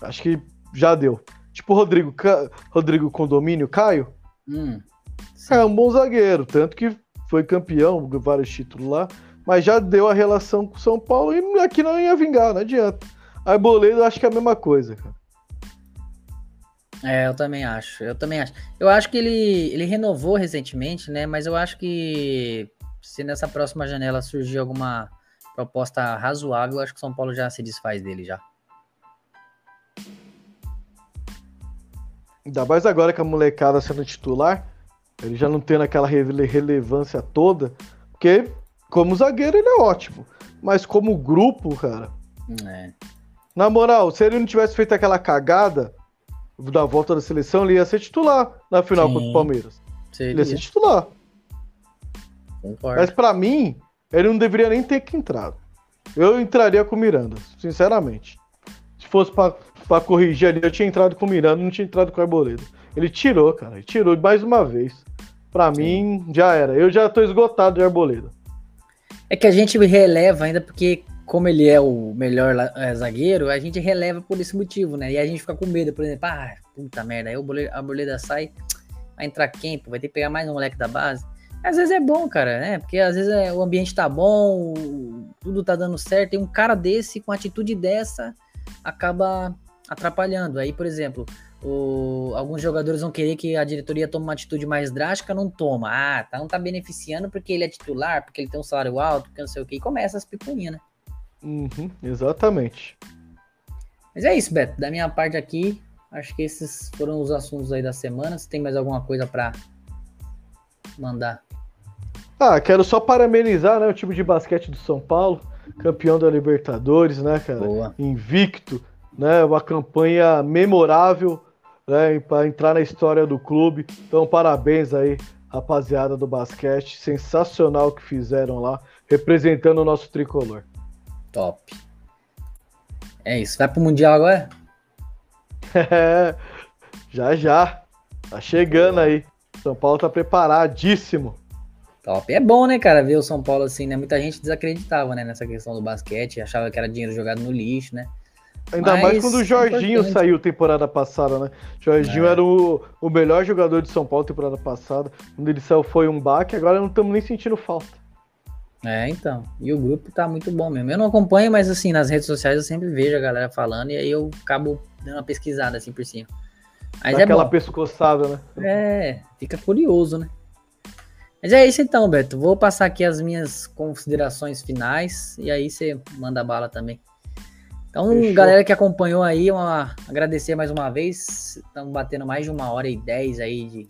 Acho que já deu. Tipo o Rodrigo, Ca- Rodrigo Condomínio, Caio, Hum. É um bom zagueiro, tanto que foi campeão, vários títulos lá, mas já deu a relação com o São Paulo e aqui não ia vingar, não adianta. Arboleda eu acho que é a mesma coisa, cara. É, eu também acho. Eu também acho. Eu acho que ele, ele renovou recentemente, né? Mas eu acho que se nessa próxima janela surgir alguma proposta razoável, eu acho que o São Paulo já se desfaz dele já. Ainda mais agora que a molecada sendo titular, ele já não tendo aquela rele- relevância toda, porque como zagueiro ele é ótimo, mas como grupo, cara, É. na moral, se ele não tivesse feito aquela cagada da volta da seleção, ele ia ser titular na final Sim. contra o Palmeiras. Ele ia ser Seria, titular. concordo. Mas pra mim, ele não deveria nem ter que entrado. Eu entraria com o Miranda, sinceramente. Se fosse pra, pra corrigir ali, eu tinha entrado com o Miranda, não tinha entrado com o Arboleda. Ele tirou, cara. Ele tirou mais uma vez. Pra Sim. mim, já era. Eu já tô esgotado de Arboleda. É que a gente releva ainda porque, como ele é o melhor eh, zagueiro, a gente releva por esse motivo, né? E a gente fica com medo, por exemplo, ah, puta merda, aí a Boleda sai, vai entrar quem? Pô, vai ter que pegar mais um moleque da base. Às vezes é bom, cara, né? Porque às vezes é- o ambiente tá bom, tudo tá dando certo, e um cara desse, com atitude dessa, acaba atrapalhando. Aí, por exemplo, o- alguns jogadores vão querer que a diretoria tome uma atitude mais drástica, não toma. Ah, tá, não tá beneficiando porque ele é titular, porque ele tem um salário alto, porque não sei o que, e começa as picuinhas, né? Uhum, exatamente. Mas é isso, Beto. Da minha parte aqui, acho que esses foram os assuntos aí da semana. Se tem mais alguma coisa pra mandar? Ah, quero só parabenizar né, o time de basquete do São Paulo, campeão da Libertadores, né, cara? Boa. invicto, né? Uma campanha memorável, né? Para entrar na história do clube. Então, parabéns aí, rapaziada do basquete. Sensacional o que fizeram lá, representando o nosso tricolor. Top. É isso. Vai pro Mundial agora? É, (laughs) já já. Tá chegando aí. São Paulo tá preparadíssimo. Top. É bom, né, cara, ver o São Paulo assim, né? Muita gente desacreditava, né, nessa questão do basquete, achava que era dinheiro jogado no lixo, né? Ainda Mas mais quando o Jorginho importante. saiu temporada passada, né? Jorginho É. era o, o melhor jogador de São Paulo temporada passada. Quando ele saiu foi um baque, agora não estamos nem sentindo falta. É, então. E o grupo tá muito bom mesmo. Eu não acompanho, mas assim, nas redes sociais eu sempre vejo a galera falando e aí eu acabo dando uma pesquisada assim por cima. Mas Dá é aquela bom. pescoçada, né? É, fica curioso, né? Mas é isso então, Beto. Vou passar aqui as minhas considerações finais e aí você manda bala também. Então, Fechou. galera que acompanhou aí, uma, agradecer mais uma vez. Estamos batendo mais de uma hora e dez aí de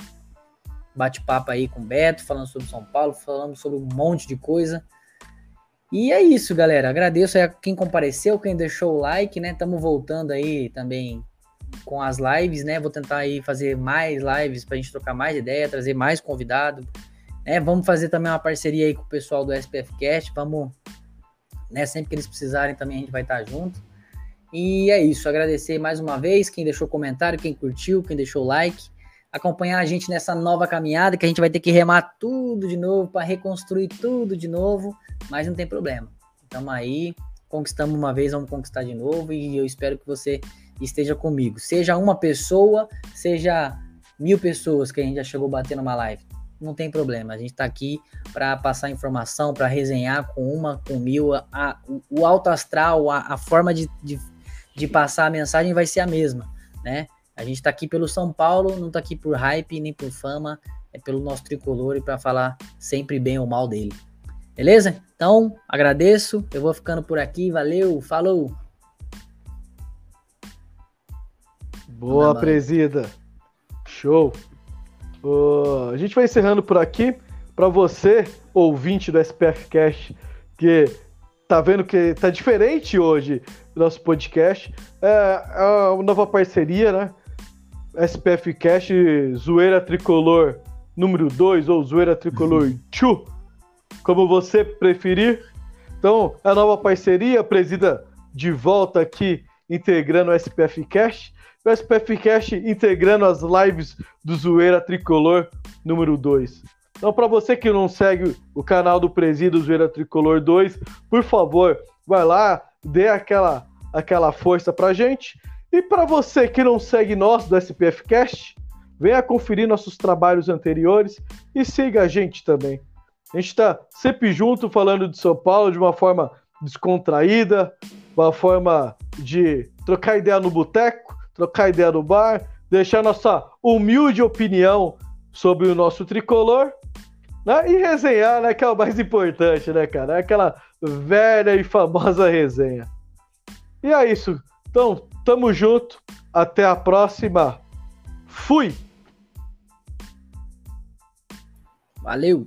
bate-papo aí com o Beto, falando sobre São Paulo, falando sobre um monte de coisa. E é isso, galera. Agradeço a quem compareceu, quem deixou o like, né? Estamos voltando aí também com as lives, né? Vou tentar aí fazer mais lives pra gente trocar mais ideia, trazer mais convidado, né? Vamos fazer também uma parceria aí com o pessoal do SPF Cast, vamos, né? Sempre que eles precisarem também a gente vai estar junto. E é isso, agradecer mais uma vez quem deixou comentário, quem curtiu, quem deixou like, acompanhar a gente nessa nova caminhada que a gente vai ter que remar tudo de novo para reconstruir tudo de novo, mas não tem problema. Estamos aí, conquistamos uma vez, vamos conquistar de novo e eu espero que você esteja comigo. Seja uma pessoa, seja mil pessoas que a gente já chegou a bater numa live. Não tem problema, a gente está aqui para passar informação, para resenhar com uma, com mil. A- o alto astral, a, a forma de, de, de passar a mensagem vai ser a mesma, né? A gente está aqui pelo São Paulo, não está aqui por hype nem por fama, é pelo nosso tricolor e para falar sempre bem ou mal dele. Beleza? Então, agradeço, eu vou ficando por aqui, valeu, falou! Boa, presida. Show. Ô, a gente vai encerrando por aqui. Para você, ouvinte do SPF Cast, que tá vendo que tá diferente hoje nosso podcast. É, é uma nova parceria, né? SPF Cast Zoeira Tricolor número 2 ou Zoeira Tricolor 2, como você preferir. Então, a nova parceria, presida de volta aqui, integrando o SPF Cast. O SPF Cast integrando as lives do Zoeira Tricolor número 2. Então, para você que não segue o canal do Presídio Zoeira Tricolor 2, por favor, vai lá, dê aquela, aquela força pra gente. E para você que não segue nós do SPF Cast, venha conferir nossos trabalhos anteriores e siga a gente também. A gente está sempre junto falando de São Paulo de uma forma descontraída, uma forma de trocar ideia no boteco, trocar ideia no bar, deixar nossa humilde opinião sobre o nosso tricolor, né? E resenhar, né? Que é o mais importante, né, cara? É aquela velha e famosa resenha. E é isso. Então, tamo junto. Até a próxima. Fui! Valeu!